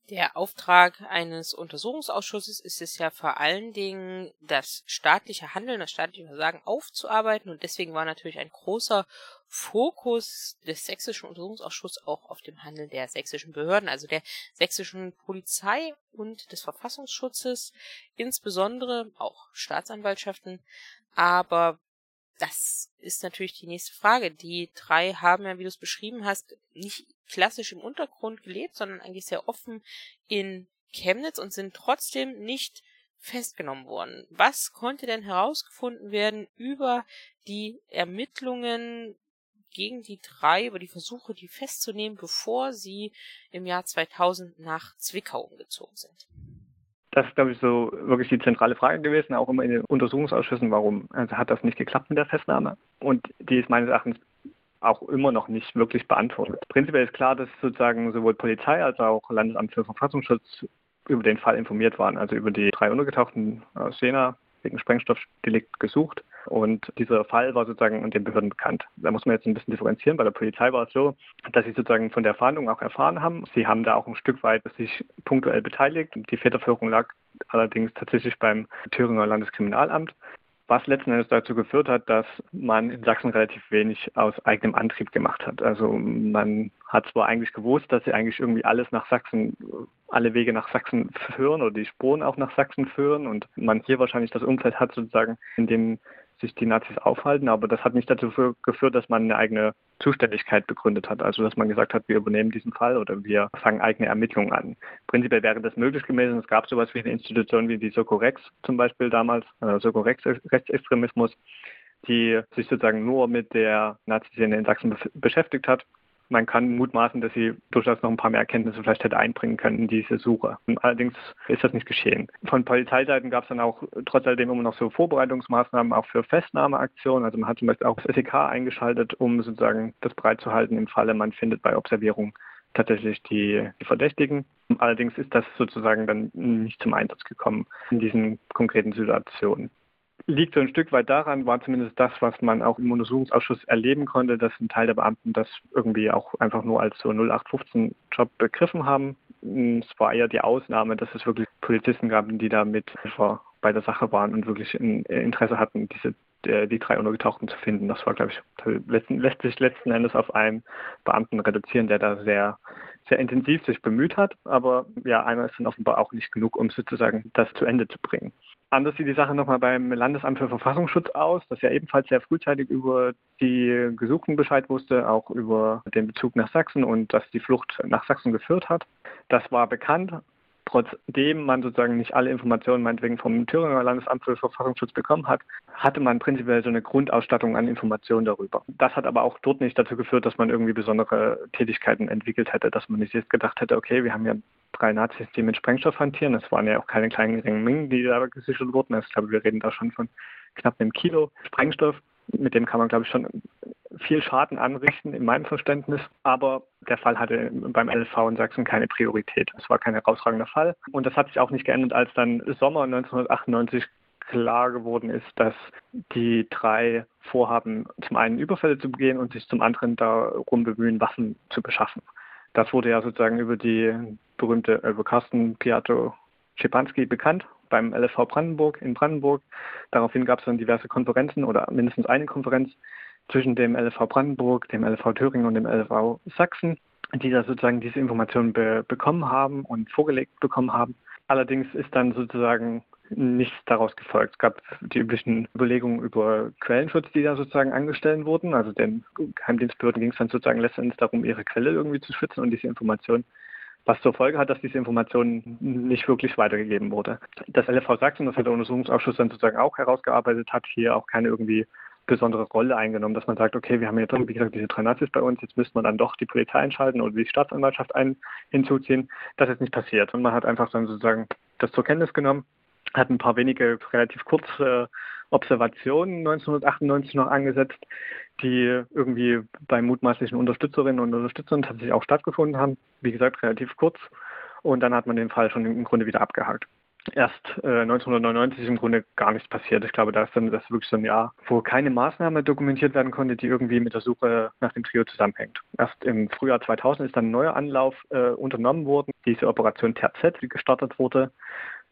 Der Auftrag eines Untersuchungsausschusses ist es ja vor allen Dingen, das staatliche Handeln, das staatliche Versagen aufzuarbeiten und deswegen war natürlich ein großer Fokus des sächsischen Untersuchungsausschusses auch auf dem Handeln der sächsischen Behörden, also der sächsischen Polizei und des Verfassungsschutzes, insbesondere auch Staatsanwaltschaften, aber das ist natürlich die nächste Frage. Die drei haben ja, wie du es beschrieben hast, nicht klassisch im Untergrund gelebt, sondern eigentlich sehr offen in Chemnitz und sind trotzdem nicht festgenommen worden. Was konnte denn herausgefunden werden über die Ermittlungen gegen die drei, über die Versuche, die festzunehmen, bevor sie im Jahr 2000 nach Zwickau umgezogen sind? Das ist, glaube ich, so wirklich die zentrale Frage gewesen, auch immer in den Untersuchungsausschüssen, warum also hat das nicht geklappt mit der Festnahme. Und die ist meines Erachtens auch immer noch nicht wirklich beantwortet. Prinzipiell ist klar, dass sozusagen sowohl Polizei als auch Landesamt für Verfassungsschutz über den Fall informiert waren, also über die drei Untergetauchten aus Jena wegen Sprengstoffdelikt gesucht. Und dieser Fall war sozusagen den Behörden bekannt. Da muss man jetzt ein bisschen differenzieren. Bei der Polizei war es so, dass sie sozusagen von der Fahndung auch erfahren haben. Sie haben da auch ein Stück weit sich punktuell beteiligt. Die Federführung lag allerdings tatsächlich beim Thüringer Landeskriminalamt was letzten Endes dazu geführt hat, dass man in Sachsen relativ wenig aus eigenem Antrieb gemacht hat. Also man hat zwar eigentlich gewusst, dass sie eigentlich irgendwie alles nach Sachsen, alle Wege nach Sachsen führen oder die Spuren auch nach Sachsen führen und man hier wahrscheinlich das Umfeld hat sozusagen, in dem sich die Nazis aufhalten, aber das hat nicht dazu geführt, dass man eine eigene Zuständigkeit begründet hat. Also dass man gesagt hat, wir übernehmen diesen Fall oder wir fangen eigene Ermittlungen an. Prinzipiell wäre das möglich gewesen. Es gab sowas wie eine Institution wie die Sokorex zum Beispiel damals, äh, Sokorex Rechtsextremismus, die sich sozusagen nur mit der Nazi-Szene in Sachsen beschäftigt hat man kann mutmaßen, dass sie durchaus noch ein paar mehr Erkenntnisse vielleicht hätte einbringen können in diese Suche. Allerdings ist das nicht geschehen. Von Polizeiseiten gab es dann auch trotz alledem immer noch so Vorbereitungsmaßnahmen auch für Festnahmeaktionen. Also man hat zum Beispiel auch das SEK eingeschaltet, um sozusagen das bereitzuhalten im Falle, man findet bei Observierung tatsächlich die, die, Verdächtigen. Allerdings ist das sozusagen dann nicht zum Einsatz gekommen in diesen konkreten Situationen liegt so ein Stück weit daran, war zumindest das, was man auch im Untersuchungsausschuss erleben konnte, dass ein Teil der Beamten das irgendwie auch einfach nur als so 0815-Job begriffen haben. Es war eher die Ausnahme, dass es wirklich Polizisten gab, die da mit bei der Sache waren und wirklich ein Interesse hatten, diese die drei Untergetauchten zu finden. Das war, glaube ich, lässt sich letzten Endes auf einen Beamten reduzieren, der da sehr, sehr intensiv sich bemüht hat. Aber ja, einer ist dann offenbar auch nicht genug, um sozusagen das zu Ende zu bringen. Anders sieht die Sache nochmal beim Landesamt für Verfassungsschutz aus, das ja ebenfalls sehr frühzeitig über die Gesuchten Bescheid wusste, auch über den Bezug nach Sachsen und dass die Flucht nach Sachsen geführt hat. Das war bekannt, trotzdem man sozusagen nicht alle Informationen meinetwegen vom Thüringer Landesamt für Verfassungsschutz bekommen hat, hatte man prinzipiell so eine Grundausstattung an Informationen darüber. Das hat aber auch dort nicht dazu geführt, dass man irgendwie besondere Tätigkeiten entwickelt hätte, dass man nicht jetzt gedacht hätte, okay, wir haben ja drei Nazis, die mit Sprengstoff hantieren. Das waren ja auch keine kleinen geringen Mengen, die da gesichert wurden. Also ich glaube, wir reden da schon von knapp einem Kilo Sprengstoff. Mit dem kann man, glaube ich, schon viel Schaden anrichten, in meinem Verständnis. Aber der Fall hatte beim LV in Sachsen keine Priorität. Es war kein herausragender Fall. Und das hat sich auch nicht geändert, als dann Sommer 1998 klar geworden ist, dass die drei vorhaben, zum einen Überfälle zu begehen und sich zum anderen darum bemühen, Waffen zu beschaffen. Das wurde ja sozusagen über die berühmte, über Carsten Piatto Schipanski bekannt beim LFV Brandenburg in Brandenburg. Daraufhin gab es dann diverse Konferenzen oder mindestens eine Konferenz, zwischen dem LV Brandenburg, dem LV Thüringen und dem LV Sachsen, die da sozusagen diese Informationen be bekommen haben und vorgelegt bekommen haben. Allerdings ist dann sozusagen nichts daraus gefolgt. Es gab die üblichen Überlegungen über Quellenschutz, die da sozusagen angestellt wurden. Also den Geheimdienstbehörden ging es dann sozusagen letztendlich darum, ihre Quelle irgendwie zu schützen und diese Information was zur Folge hat, dass diese Information nicht wirklich weitergegeben wurde. Das LFV Sachsen, das hat der Untersuchungsausschuss dann sozusagen auch herausgearbeitet hat, hier auch keine irgendwie besondere Rolle eingenommen, dass man sagt, okay, wir haben jetzt, wie gesagt, diese drei Nazis bei uns, jetzt müsste man dann doch die Polizei einschalten oder die Staatsanwaltschaft ein, hinzuziehen. Das ist nicht passiert. Und man hat einfach dann sozusagen das zur Kenntnis genommen, hat ein paar wenige relativ kurze Observationen 1998 noch angesetzt, die irgendwie bei mutmaßlichen Unterstützerinnen und Unterstützern tatsächlich auch stattgefunden haben. Wie gesagt, relativ kurz. Und dann hat man den Fall schon im Grunde wieder abgehakt. Erst äh, 1999 ist im Grunde gar nichts passiert. Ich glaube, da ist dann das wirklich so ein Jahr, wo keine Maßnahme dokumentiert werden konnte, die irgendwie mit der Suche nach dem Trio zusammenhängt. Erst im Frühjahr 2000 ist dann ein neuer Anlauf äh, unternommen worden, diese Operation TZ, die gestartet wurde.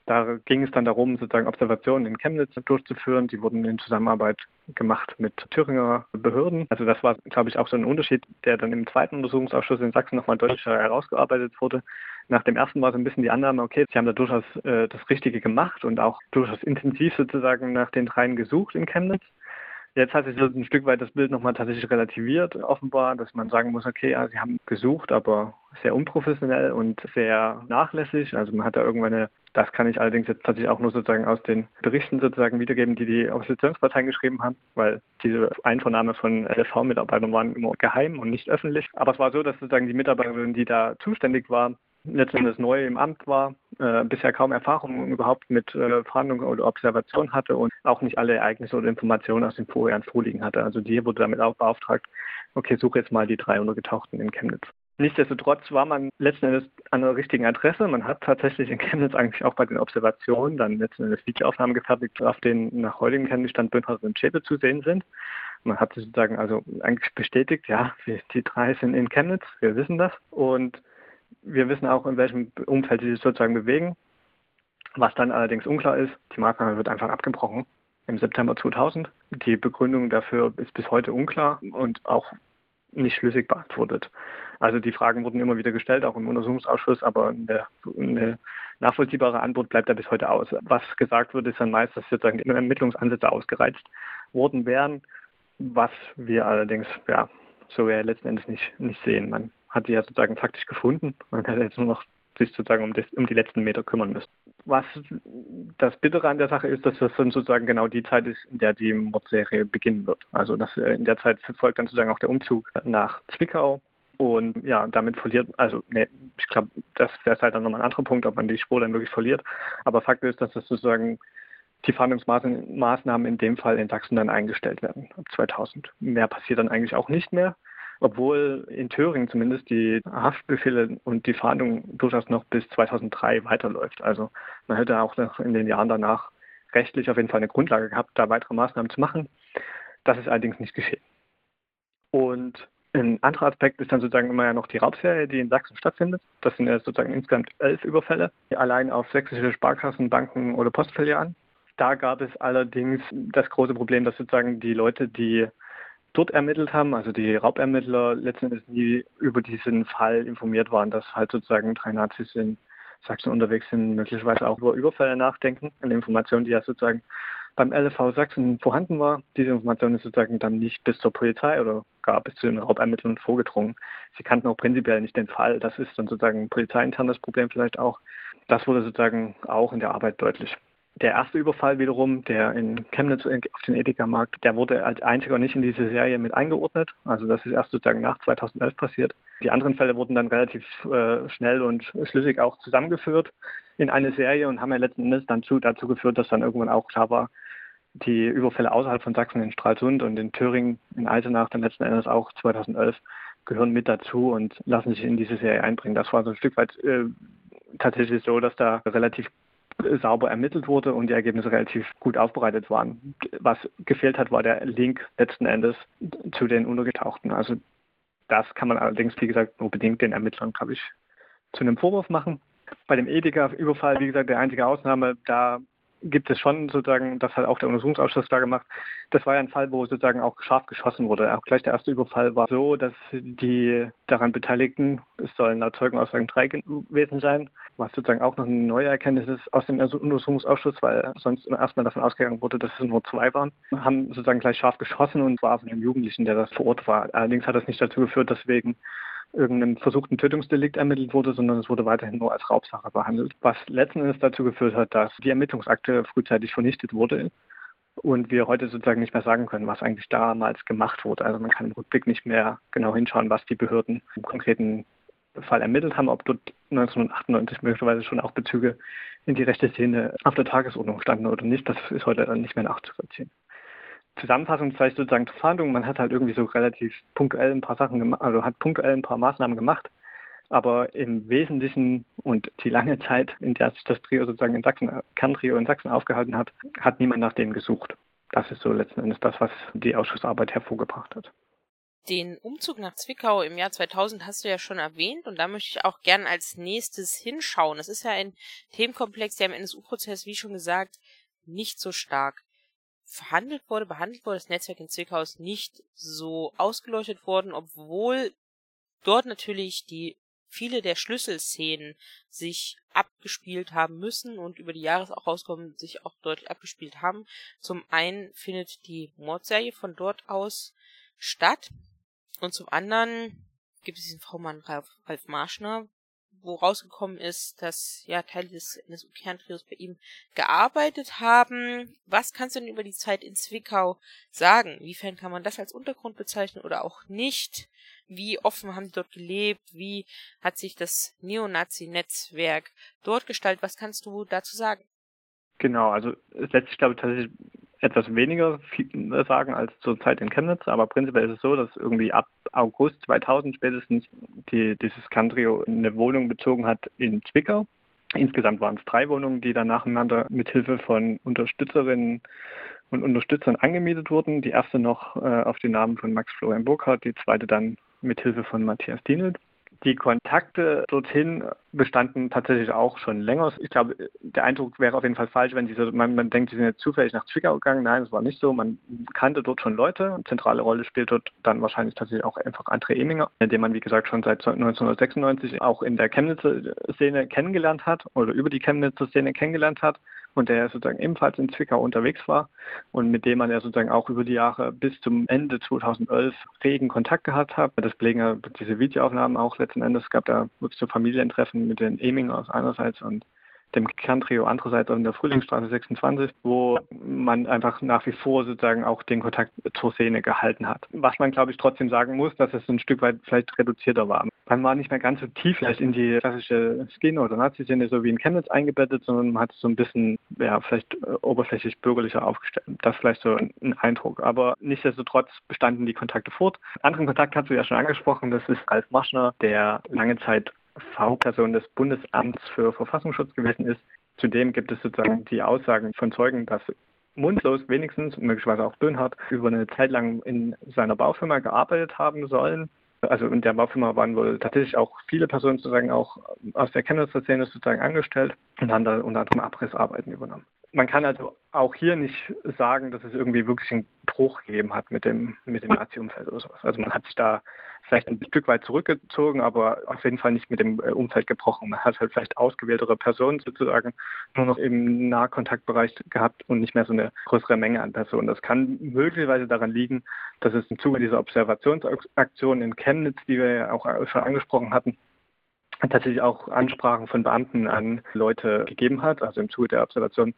Da ging es dann darum, sozusagen Observationen in Chemnitz durchzuführen. Die wurden in Zusammenarbeit gemacht mit Thüringer Behörden. Also das war, glaube ich, auch so ein Unterschied, der dann im zweiten Untersuchungsausschuss in Sachsen nochmal deutlicher herausgearbeitet wurde. Nach dem ersten war so ein bisschen die Annahme, okay, sie haben da durchaus äh, das Richtige gemacht und auch durchaus intensiv sozusagen nach den dreien gesucht in Chemnitz. Jetzt hat sich so ein Stück weit das Bild nochmal tatsächlich relativiert, offenbar, dass man sagen muss, okay, ja, sie haben gesucht, aber sehr unprofessionell und sehr nachlässig. Also man hat da irgendwann eine, das kann ich allerdings jetzt tatsächlich auch nur sozusagen aus den Berichten sozusagen wiedergeben, die die Oppositionsparteien geschrieben haben, weil diese Einvernahme von LV-Mitarbeitern waren immer geheim und nicht öffentlich. Aber es war so, dass sozusagen die Mitarbeiterin, die da zuständig war, letztendlich neu im Amt war, äh, bisher kaum Erfahrung überhaupt mit äh, Verhandlungen oder Observation hatte und auch nicht alle Ereignisse oder Informationen aus dem Vorjahr vorliegen hatte. Also die wurde damit auch beauftragt, okay, suche jetzt mal die drei Untergetauchten in Chemnitz. Nichtsdestotrotz war man letzten Endes an der richtigen Adresse. Man hat tatsächlich in Chemnitz eigentlich auch bei den Observationen dann letzten Endes Videoaufnahmen gefertigt, auf denen nach heutigem Kenntnisstand Bönhaus und Schäpe zu sehen sind. Man hat sozusagen also eigentlich bestätigt, ja, die drei sind in Chemnitz, wir wissen das. Und wir wissen auch, in welchem Umfeld sie sich sozusagen bewegen. Was dann allerdings unklar ist, die Maßnahme wird einfach abgebrochen im September 2000. Die Begründung dafür ist bis heute unklar und auch nicht schlüssig beantwortet. Also die Fragen wurden immer wieder gestellt, auch im Untersuchungsausschuss, aber eine, eine nachvollziehbare Antwort bleibt da bis heute aus. Was gesagt wird, ist dann meist, dass sozusagen Ermittlungsansätze ausgereizt worden wären, was wir allerdings ja so ja letzten Endes nicht, nicht sehen. Man hat die ja sozusagen taktisch gefunden. Man kann jetzt nur noch sich sozusagen um, das, um die letzten Meter kümmern müssen. Was das Bittere an der Sache ist, dass das dann sozusagen genau die Zeit ist, in der die Mordserie beginnen wird. Also dass äh, in der Zeit folgt dann sozusagen auch der Umzug nach Zwickau. Und ja, damit verliert, also nee, ich glaube, das wäre halt dann nochmal ein anderer Punkt, ob man die Spur dann wirklich verliert. Aber Fakt ist, dass das sozusagen die Fahndungsmaßnahmen in dem Fall in Sachsen dann eingestellt werden ab 2000. Mehr passiert dann eigentlich auch nicht mehr obwohl in Thüringen zumindest die Haftbefehle und die Fahndung durchaus noch bis 2003 weiterläuft. Also man hätte auch noch in den Jahren danach rechtlich auf jeden Fall eine Grundlage gehabt, da weitere Maßnahmen zu machen. Das ist allerdings nicht geschehen. Und ein anderer Aspekt ist dann sozusagen immer ja noch die Raubserie, die in Sachsen stattfindet. Das sind ja sozusagen insgesamt elf Überfälle, allein auf sächsische Sparkassen, Banken oder Postfilialen. Da gab es allerdings das große Problem, dass sozusagen die Leute, die dort ermittelt haben, also die Raubermittler letzten Endes nie über diesen Fall informiert waren, dass halt sozusagen drei Nazis in Sachsen unterwegs sind, möglicherweise auch über Überfälle nachdenken. Eine Information, die ja sozusagen beim LV Sachsen vorhanden war. Diese Information ist sozusagen dann nicht bis zur Polizei oder gar bis zu den Raubermittlern vorgedrungen. Sie kannten auch prinzipiell nicht den Fall. Das ist dann sozusagen ein polizeiinternes Problem vielleicht auch. Das wurde sozusagen auch in der Arbeit deutlich. Der erste Überfall wiederum, der in Chemnitz auf den Edeka-Markt, der wurde als einziger nicht in diese Serie mit eingeordnet. Also das ist erst sozusagen nach 2011 passiert. Die anderen Fälle wurden dann relativ äh, schnell und schlüssig auch zusammengeführt in eine Serie und haben ja letzten Endes dann zu, dazu geführt, dass dann irgendwann auch klar war, die Überfälle außerhalb von Sachsen in Stralsund und in Thüringen, in Eisenach dann letzten Endes auch 2011 gehören mit dazu und lassen sich in diese Serie einbringen. Das war so ein Stück weit äh, tatsächlich so, dass da relativ sauber ermittelt wurde und die Ergebnisse relativ gut aufbereitet waren. Was gefehlt hat, war der Link letzten Endes zu den Untergetauchten. Also das kann man allerdings, wie gesagt, nur bedingt den Ermittlern, glaube ich, zu einem Vorwurf machen. Bei dem Edeka-Überfall, wie gesagt, der einzige Ausnahme, da gibt es schon sozusagen, das hat auch der Untersuchungsausschuss da gemacht, das war ja ein Fall, wo sozusagen auch scharf geschossen wurde. Auch gleich der erste Überfall war so, dass die daran Beteiligten, es sollen laut Zeugenaussagen drei gewesen sein, was sozusagen auch noch eine neue Erkenntnis ist aus dem Untersuchungsausschuss, weil sonst erstmal davon ausgegangen wurde, dass es nur zwei waren, haben sozusagen gleich scharf geschossen und war von einem Jugendlichen, der das vor Ort war. Allerdings hat das nicht dazu geführt, dass wegen irgendeinem versuchten Tötungsdelikt ermittelt wurde, sondern es wurde weiterhin nur als Raubsache behandelt, was letzten Endes dazu geführt hat, dass die Ermittlungsakte frühzeitig vernichtet wurde und wir heute sozusagen nicht mehr sagen können, was eigentlich damals gemacht wurde. Also man kann im Rückblick nicht mehr genau hinschauen, was die Behörden im konkreten Fall ermittelt haben, ob dort 1998 möglicherweise schon auch Bezüge in die rechte Szene auf der Tagesordnung standen oder nicht. Das ist heute dann nicht mehr nachzuvollziehen. Zusammenfassung vielleicht sozusagen zur Fahndung. Man hat halt irgendwie so relativ punktuell ein paar Sachen gemacht, also hat punktuell ein paar Maßnahmen gemacht. Aber im Wesentlichen und die lange Zeit, in der sich das Trio sozusagen in Sachsen, Kerntrio in Sachsen aufgehalten hat, hat niemand nach denen gesucht. Das ist so letzten Endes das, was die Ausschussarbeit hervorgebracht hat. Den Umzug nach Zwickau im Jahr 2000 hast du ja schon erwähnt und da möchte ich auch gern als nächstes hinschauen. Das ist ja ein Themenkomplex, der im NSU-Prozess, wie schon gesagt, nicht so stark verhandelt wurde, behandelt wurde, das Netzwerk in Zwickau ist nicht so ausgeleuchtet worden, obwohl dort natürlich die viele der Schlüsselszenen sich abgespielt haben müssen und über die Jahre auch rauskommen, sich auch deutlich abgespielt haben. Zum einen findet die Mordserie von dort aus statt und zum anderen gibt es diesen V-Mann Ralf, Ralf Marschner, wo rausgekommen ist, dass ja Teile des NSU-Kerntrios bei ihm gearbeitet haben. Was kannst du denn über die Zeit in Zwickau sagen? Wiefern kann man das als Untergrund bezeichnen oder auch nicht? Wie offen haben die dort gelebt? Wie hat sich das Neonazi-Netzwerk dort gestaltet? Was kannst du dazu sagen? Genau, also sich, glaube ich, tatsächlich etwas weniger sagen als zur Zeit in Chemnitz, aber prinzipiell ist es so, dass irgendwie ab August 2000 spätestens die, dieses Cantrio eine Wohnung bezogen hat in Zwickau. Insgesamt waren es drei Wohnungen, die dann nacheinander mit Hilfe von Unterstützerinnen und Unterstützern angemietet wurden. Die erste noch äh, auf den Namen von Max Florian Burkhardt, die zweite dann mit Hilfe von Matthias Dienelt. Die Kontakte dorthin bestanden tatsächlich auch schon länger. Ich glaube, der Eindruck wäre auf jeden Fall falsch, wenn diese, man, man denkt, sie sind jetzt zufällig nach Zwickau gegangen. Nein, es war nicht so. Man kannte dort schon Leute. Eine zentrale Rolle spielt dort dann wahrscheinlich tatsächlich auch einfach André Eminger, den man, wie gesagt, schon seit 1996 auch in der Chemnitzer Szene kennengelernt hat oder über die Chemnitzer Szene kennengelernt hat und der sozusagen ebenfalls in Zwickau unterwegs war und mit dem man ja sozusagen auch über die Jahre bis zum Ende 2011 regen Kontakt gehabt hat. Das belegen ja diese Videoaufnahmen auch letzten Endes. Es gab da wirklich so Familientreffen mit den Emingers einerseits und dem Kerntrio andererseits in der Frühlingsstraße 26, wo man einfach nach wie vor sozusagen auch den Kontakt zur Szene gehalten hat. Was man, glaube ich, trotzdem sagen muss, dass es ein Stück weit vielleicht reduzierter war. Man war nicht mehr ganz so tief vielleicht in die klassische Szene oder Nazi-Szene, so wie in Chemnitz eingebettet, sondern man hat es so ein bisschen, ja, vielleicht äh, oberflächlich bürgerlicher aufgestellt. Das ist vielleicht so ein Eindruck. Aber nichtsdestotrotz bestanden die Kontakte fort. Anderen Kontakt hast du ja schon angesprochen, das ist Ralf Maschner, der lange Zeit V-Person des Bundesamts für Verfassungsschutz gewesen ist. Zudem gibt es sozusagen die Aussagen von Zeugen, dass Mundlos wenigstens, möglicherweise auch Böhnhardt, über eine Zeit lang in seiner Baufirma gearbeitet haben sollen. Also in der Baufirma waren wohl tatsächlich auch viele Personen sozusagen auch aus der Chemnitzer Szene sozusagen angestellt und haben da unter anderem Abrissarbeiten übernommen. Man kann also auch hier nicht sagen, dass es irgendwie wirklich einen Bruch gegeben hat mit dem, mit dem Nazi-Umfeld oder sowas. Also man hat sich da vielleicht ein Stück weit zurückgezogen, aber auf jeden Fall nicht mit dem äh, Umfeld gebrochen. Man hat halt vielleicht ausgewähltere Personen sozusagen nur noch im Nahkontaktbereich gehabt und nicht mehr so eine größere Menge an Personen. Das kann möglicherweise daran liegen, dass es im Zuge dieser Observationsaktion in Chemnitz, die wir ja auch schon angesprochen hatten, tatsächlich auch Ansprachen von Beamten an Leute gegeben hat. Also im Zuge der Observation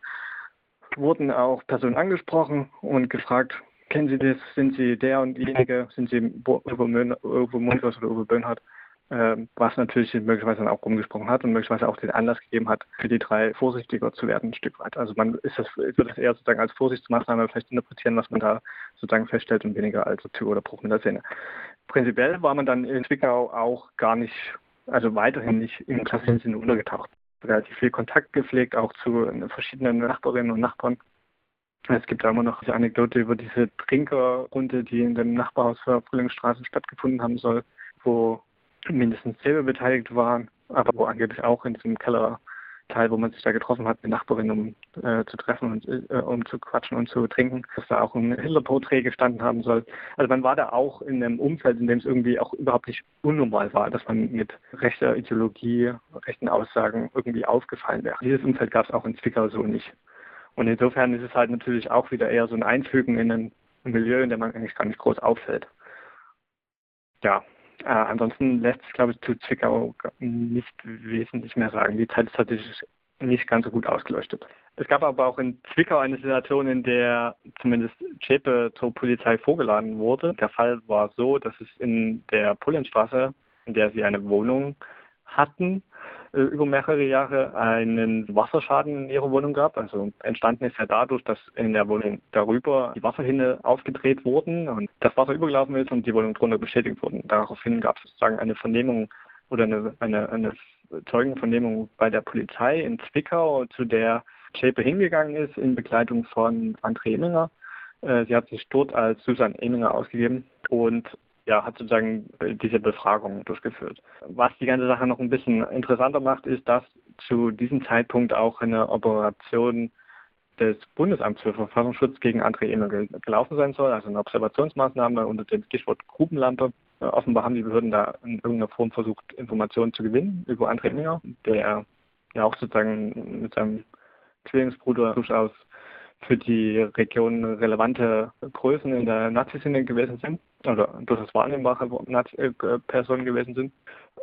wurden auch Personen angesprochen und gefragt, kennen Sie das? Sind Sie der und diejenige? Sind Sie Uwe Mundlos oder Uwe Böhnhardt? Ähm, was natürlich möglicherweise dann auch rumgesprochen hat und möglicherweise auch den Anlass gegeben hat, für die drei vorsichtiger zu werden, ein Stück weit. Also man ist das, würde das eher sozusagen als Vorsichtsmaßnahme vielleicht interpretieren, was man da sozusagen feststellt und weniger als Zug oder Bruch mit der Szene. Prinzipiell war man dann in Zwickau auch gar nicht, also weiterhin nicht im klassischen Sinne untergetaucht. Relativ viel Kontakt gepflegt, auch zu verschiedenen Nachbarinnen und Nachbarn es gibt da immer noch diese Anekdote über diese Trinkerrunde, die in dem Nachbarhaus für Frühlingsstraße stattgefunden haben soll, wo mindestens selber beteiligt waren, aber wo angeblich auch in diesem Keller Teil, wo man sich da getroffen hat, mit Nachbarin, um äh, zu treffen und äh, um zu quatschen und zu trinken, dass da auch ein Hitler-Porträt gestanden haben soll. Also man war da auch in einem Umfeld, in dem es irgendwie auch überhaupt nicht unnormal war, dass man mit rechter Ideologie, rechten Aussagen irgendwie aufgefallen wäre. Dieses Umfeld gab es auch in Zwickau so nicht. Und insofern ist es halt natürlich auch wieder eher so ein Einfügen in ein Milieu, in dem man eigentlich gar nicht groß auffällt. Ja, äh, ansonsten lässt sich, glaube ich, zu Zwickau nicht wesentlich mehr sagen. Die Zeit ist tatsächlich nicht ganz so gut ausgeleuchtet. Es gab aber auch in Zwickau eine Situation, in der zumindest Zschäpe zur Polizei vorgeladen wurde. Der Fall war so, dass es in der Pullenstraße, in der sie eine Wohnung hatten, äh, über mehrere Jahre einen Wasserschaden in ihrer Wohnung gab. Also entstanden ist ja dadurch, dass in der Wohnung darüber die Wasserhähne aufgedreht wurden und das Wasser übergelaufen ist und die Wohnung drunter beschädigt wurden. Daraufhin gab es sozusagen eine Vernehmung oder eine, eine, eine Zeugenvernehmung bei der Polizei in Zwickau, zu der Schäpe hingegangen ist in Begleitung von André Eminger. Äh, sie hat sich dort als Susan Eminger ausgegeben und ja, hat sozusagen äh, diese Befragung durchgeführt. Was die ganze Sache noch ein bisschen interessanter macht, ist, dass zu diesem Zeitpunkt auch eine Operation des Bundesamts für Verfassungsschutz gegen André Emmer gelaufen sein soll, also eine Observationsmaßnahme unter dem Stichwort Grubenlampe. Äh, offenbar haben die Behörden da in irgendeiner Form versucht, Informationen zu gewinnen über André Emmer, der ja auch sozusagen mit seinem Zwillingsbruder durchaus für die Region relevante Größen in der Nazi-Szene gewesen sind oder durchaus wahrnehmbare Personen gewesen sind,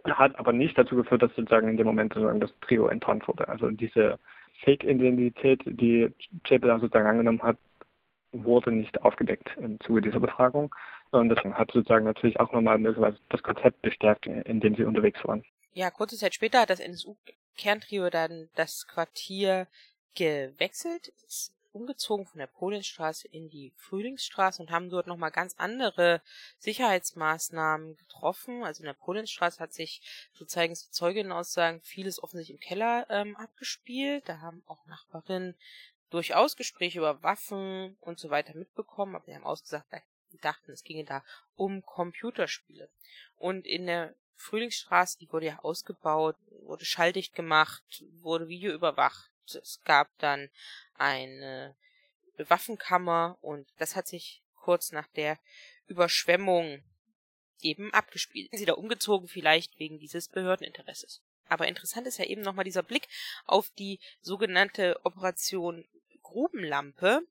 hat aber nicht dazu geführt, dass sozusagen in dem Moment sozusagen das Trio enttarnt wurde. Also diese Fake-Identität, die Chapel sozusagen angenommen hat, wurde nicht aufgedeckt im Zuge dieser Befragung. Und das hat sozusagen natürlich auch nochmal das Konzept bestärkt, in dem sie unterwegs waren. Ja, kurze Zeit später hat das NSU-Kerntrio dann das Quartier gewechselt, umgezogen von der Polienstraße in die Frühlingsstraße und haben dort nochmal ganz andere Sicherheitsmaßnahmen getroffen. Also in der Polienstraße hat sich, so zeigen es die Zeuginnenaussagen, vieles offensichtlich im Keller ähm, abgespielt. Da haben auch Nachbarinnen durchaus Gespräche über Waffen und so weiter mitbekommen, aber die haben ausgesagt, die dachten, es ginge da um Computerspiele. Und in der Frühlingsstraße, die wurde ja ausgebaut, wurde schalldicht gemacht, wurde Video überwacht. Es gab dann eine Waffenkammer und das hat sich kurz nach der Überschwemmung eben abgespielt. Sie da umgezogen vielleicht wegen dieses Behördeninteresses. Aber interessant ist ja eben nochmal dieser Blick auf die sogenannte Operation Grubenlampe,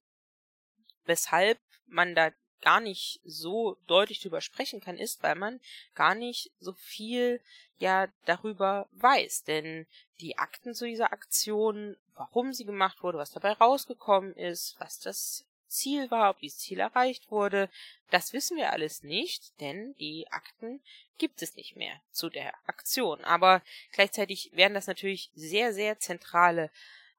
weshalb man da gar nicht so deutlich drüber sprechen kann, ist, weil man gar nicht so viel ja darüber weiß. Denn die Akten zu dieser Aktion, warum sie gemacht wurde, was dabei rausgekommen ist, was das Ziel war, ob dieses Ziel erreicht wurde, das wissen wir alles nicht, denn die Akten gibt es nicht mehr zu der Aktion. Aber gleichzeitig wären das natürlich sehr, sehr zentrale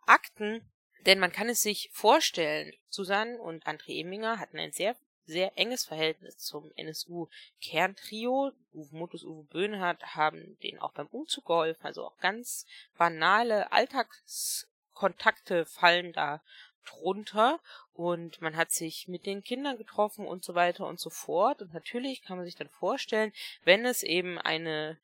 Akten, denn man kann es sich vorstellen, Susanne und André Eminger hatten ein sehr sehr enges Verhältnis zum NSU-Kerntrio. Uwe Mutus, Uwe Böhnhardt haben denen auch beim Umzug geholfen, also auch ganz banale Alltagskontakte fallen da drunter und man hat sich mit den Kindern getroffen und so weiter und so fort. Und natürlich kann man sich dann vorstellen, wenn es eben eine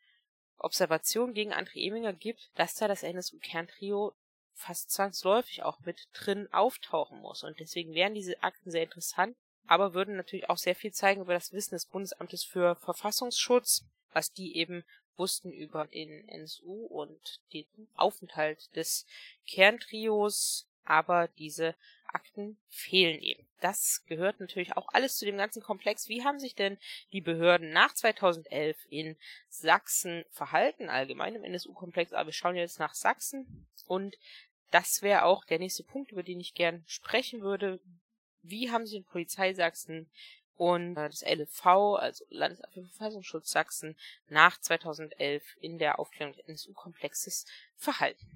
Observation gegen André Eminger gibt, dass da das NSU-Kerntrio fast zwangsläufig auch mit drin auftauchen muss. Und deswegen wären diese Akten sehr interessant, aber würden natürlich auch sehr viel zeigen über das Wissen des Bundesamtes für Verfassungsschutz, was die eben wussten über den NSU und den Aufenthalt des Kerntrios, aber diese Akten fehlen eben. Das gehört natürlich auch alles zu dem ganzen Komplex. Wie haben sich denn die Behörden nach 2011 in Sachsen verhalten, allgemein im NSU-Komplex? Aber wir schauen jetzt nach Sachsen und das wäre auch der nächste Punkt, über den ich gern sprechen würde wie haben sich die Polizei Sachsen und äh, das LV, also Landesamt für Verfassungsschutz Sachsen, nach 2011 in der Aufklärung des NSU-Komplexes verhalten?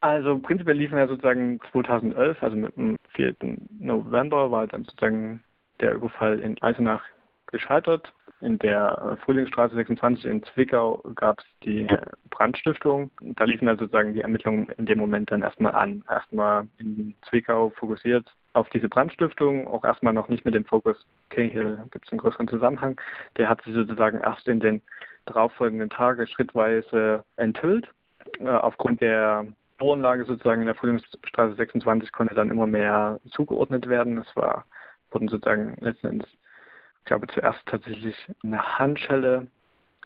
Also prinzipiell liefen ja sozusagen 2011, also mit dem 4. November war dann sozusagen der Überfall in Eisenach gescheitert. In der Frühlingsstraße 26 in Zwickau gab es die Brandstiftung. Da liefen dann sozusagen die Ermittlungen in dem Moment dann erstmal an. Erstmal in Zwickau fokussiert auf diese Brandstiftung, auch erstmal noch nicht mit dem Fokus, okay, hier gibt es einen größeren Zusammenhang. Der hat sich sozusagen erst in den darauffolgenden Tagen schrittweise enthüllt, äh, aufgrund der Spurenlage sozusagen in der Frühlingsstraße 26 konnte dann immer mehr zugeordnet werden. Es war, wurden sozusagen letzten Endes, ich glaube zuerst tatsächlich eine Handschelle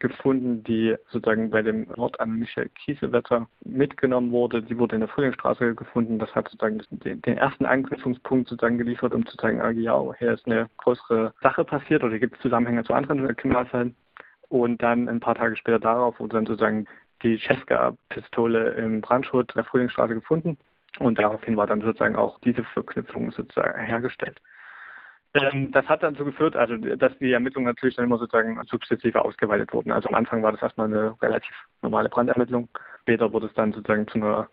gefunden, die sozusagen bei dem Mord an Michael Kiesewetter mitgenommen wurde. Die wurde in der Frühlingsstraße gefunden. Das hat sozusagen den, den ersten Anknüpfungspunkt sozusagen geliefert, um zu zeigen, ah, ja, hier ist eine größere Sache passiert oder gibt es Zusammenhänge zu anderen Kriminalfällen. Und dann ein paar Tage später darauf wurde dann sozusagen die Cesca-Pistole im Brandschutt der Frühlingsstraße gefunden. Und daraufhin war dann sozusagen auch diese Verknüpfung sozusagen hergestellt. Ähm, das hat dazu geführt, also dass die Ermittlungen natürlich dann immer sozusagen sukzessive ausgeweitet wurden. Also am Anfang war das erstmal eine relativ normale Brandermittlung. Später wurde es dann sozusagen zu einer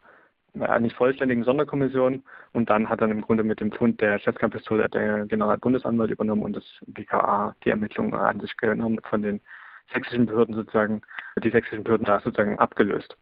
naja, nicht vollständigen Sonderkommission und dann hat dann im Grunde mit dem Fund der Schätzkampfpistole der Generalbundesanwalt übernommen und das BKA die Ermittlungen an sich genommen von den sächsischen Behörden sozusagen, die sächsischen Behörden da sozusagen abgelöst.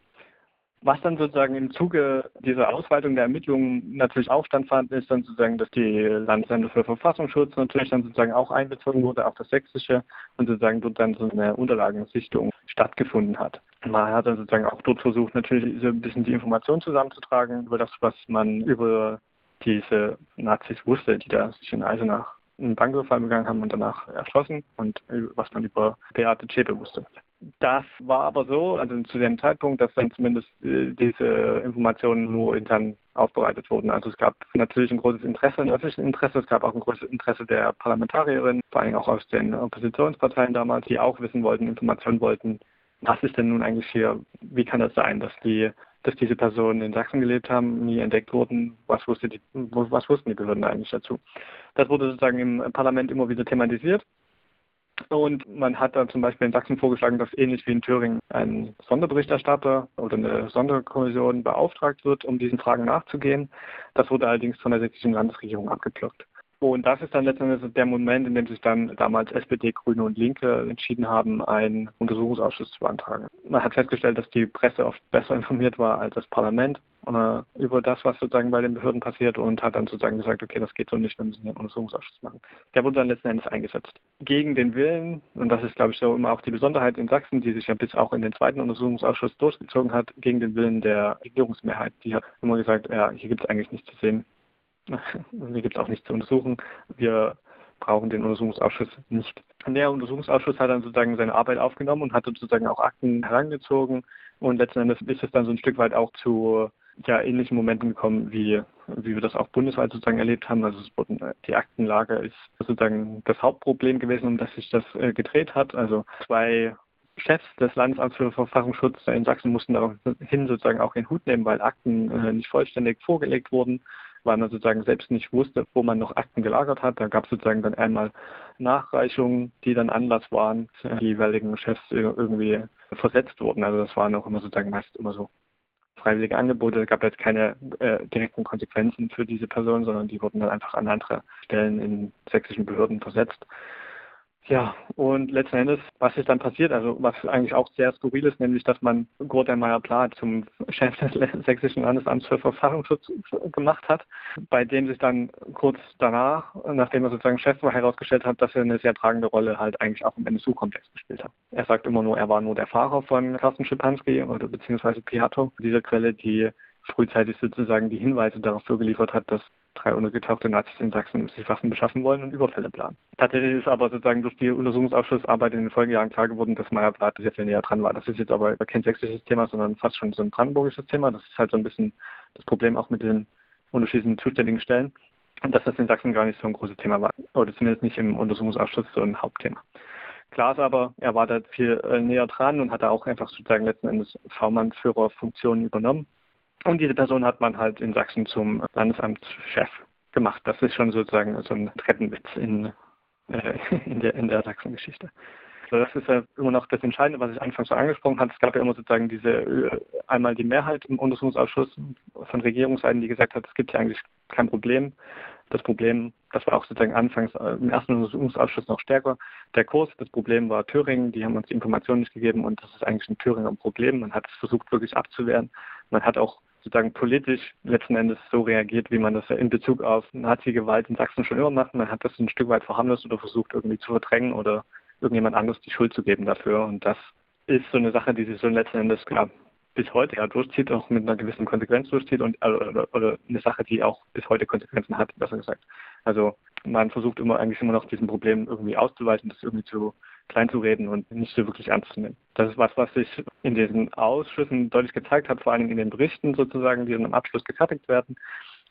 Was dann sozusagen im Zuge dieser Ausweitung der Ermittlungen natürlich auch standfand, ist dann sozusagen, dass die Landesämter für Verfassungsschutz natürlich dann sozusagen auch einbezogen wurde, auch das Sächsische, und sozusagen dort dann so eine Unterlagensichtung stattgefunden hat. Man hat dann sozusagen auch dort versucht, natürlich so ein bisschen die Informationen zusammenzutragen über das, was man über diese Nazis wusste, die da sich in Eisenach einen Banküberfall begangen haben und danach erschossen und was man über Beate Zschäpe wusste. Das war aber so, also zu dem Zeitpunkt, dass dann zumindest äh, diese Informationen nur intern aufbereitet wurden. Also es gab natürlich ein großes Interesse, ein öffentliches Interesse, es gab auch ein großes Interesse der Parlamentarierinnen, vor allem auch aus den Oppositionsparteien damals, die auch wissen wollten, Informationen wollten, was ist denn nun eigentlich hier, wie kann das sein, dass die dass diese Personen in Sachsen gelebt haben, nie entdeckt wurden. Was, wusste die, was wussten die Behörden eigentlich dazu? Das wurde sozusagen im Parlament immer wieder thematisiert. Und man hat dann zum Beispiel in Sachsen vorgeschlagen, dass ähnlich wie in Thüringen ein Sonderberichterstatter oder eine Sonderkommission beauftragt wird, um diesen Fragen nachzugehen. Das wurde allerdings von der sächsischen Landesregierung abgeblockt. Und das ist dann letztendlich der Moment, in dem sich dann damals SPD, Grüne und Linke entschieden haben, einen Untersuchungsausschuss zu beantragen. Man hat festgestellt, dass die Presse oft besser informiert war als das Parlament äh, über das, was sozusagen bei den Behörden passiert und hat dann sozusagen gesagt, okay, das geht so nicht, wir müssen einen Untersuchungsausschuss machen. Der wurde dann letzten Endes eingesetzt. Gegen den Willen, und das ist, glaube ich, so immer auch die Besonderheit in Sachsen, die sich ja bis auch in den zweiten Untersuchungsausschuss durchgezogen hat, gegen den Willen der Regierungsmehrheit. Die hat immer gesagt, ja, hier gibt es eigentlich nichts zu sehen hier gibt es auch nichts zu untersuchen. Wir brauchen den Untersuchungsausschuss nicht. Der Untersuchungsausschuss hat dann sozusagen seine Arbeit aufgenommen und hat sozusagen auch Akten herangezogen und letzten Endes ist es dann so ein Stück weit auch zu ja, ähnlichen Momenten gekommen, wie, wie wir das auch bundesweit sozusagen erlebt haben. Also es wurden, die Aktenlage ist sozusagen das Hauptproblem gewesen, um das sich das äh, gedreht hat. Also zwei Chefs des Landesamts für Verfassungsschutz in Sachsen mussten daraufhin sozusagen auch in Hut nehmen, weil Akten äh, nicht vollständig vorgelegt wurden weil man sozusagen selbst nicht wusste, wo man noch Akten gelagert hat. Da gab es sozusagen dann einmal Nachreichungen, die dann Anlass waren, die jeweiligen Chefs irgendwie versetzt wurden. Also das waren auch immer sozusagen meist immer so freiwillige Angebote. Es gab jetzt keine äh, direkten Konsequenzen für diese Personen, sondern die wurden dann einfach an andere Stellen in sächsischen Behörden versetzt. Ja, und letzten Endes, was ist dann passiert? Also was eigentlich auch sehr skurril ist, nämlich, dass man Gordon Meyer-Plat zum Chef des Sächsischen Landesamts für Verfassungsschutz gemacht hat, bei dem sich dann kurz danach, nachdem er sozusagen Chef war, herausgestellt hat, dass er eine sehr tragende Rolle halt eigentlich auch im NSU-Komplex gespielt hat. Er sagt immer nur, er war nur der Fahrer von Carsten Schipanski oder beziehungsweise Piatto, diese Quelle, die frühzeitig sozusagen die Hinweise dafür geliefert hat, dass drei untergetauchte Nazis in Sachsen sich Waffen beschaffen wollen und Überfälle planen. Tatsächlich ist aber sozusagen durch die Untersuchungsausschussarbeit in den Folgejahren klar geworden, dass Meyer-Blatt sehr viel näher dran war. Das ist jetzt aber kein sächsisches Thema, sondern fast schon so ein brandenburgisches Thema. Das ist halt so ein bisschen das Problem auch mit den unterschiedlichen zuständigen Stellen. Dass das in Sachsen gar nicht so ein großes Thema war. Oder zumindest nicht im Untersuchungsausschuss so ein Hauptthema. Klar ist aber, er war da viel äh, näher dran und hat da auch einfach sozusagen letzten Endes V-Mann-Führerfunktionen übernommen. Und diese Person hat man halt in Sachsen zum Landesamtschef gemacht. Das ist schon sozusagen so ein Treppenwitz in, äh, in der, in der Sachsen-Geschichte. Also das ist ja immer noch das Entscheidende, was ich anfangs so angesprochen habe. Es gab ja immer sozusagen diese, äh, einmal die Mehrheit im Untersuchungsausschuss von Regierungsseiten, die gesagt hat, es gibt ja eigentlich kein Problem. Das Problem, das war auch sozusagen anfangs äh, im ersten Untersuchungsausschuss noch stärker, der Kurs. Das Problem war Thüringen, die haben uns die Informationen nicht gegeben und das ist eigentlich ein Thüringer Problem. Man hat es versucht wirklich abzuwehren. Man hat auch sozusagen politisch letzten Endes so reagiert, wie man das ja in Bezug auf Nazi-Gewalt in Sachsen schon immer macht. Man hat das ein Stück weit verharmlost oder versucht irgendwie zu verdrängen oder irgendjemand anderes die Schuld zu geben dafür. Und das ist so eine Sache, die sich so letzten Endes klar bis heute ja durchzieht, auch mit einer gewissen Konsequenz durchzieht und oder, oder, oder eine Sache, die auch bis heute Konsequenzen hat, besser gesagt. Also man versucht immer eigentlich immer noch diesem Problem irgendwie auszuweichen, das irgendwie zu klein zu reden und nicht so wirklich ernst zu nehmen. Das ist was, was sich in diesen Ausschüssen deutlich gezeigt hat, vor allem in den Berichten sozusagen, die dann am Abschluss gefertigt werden.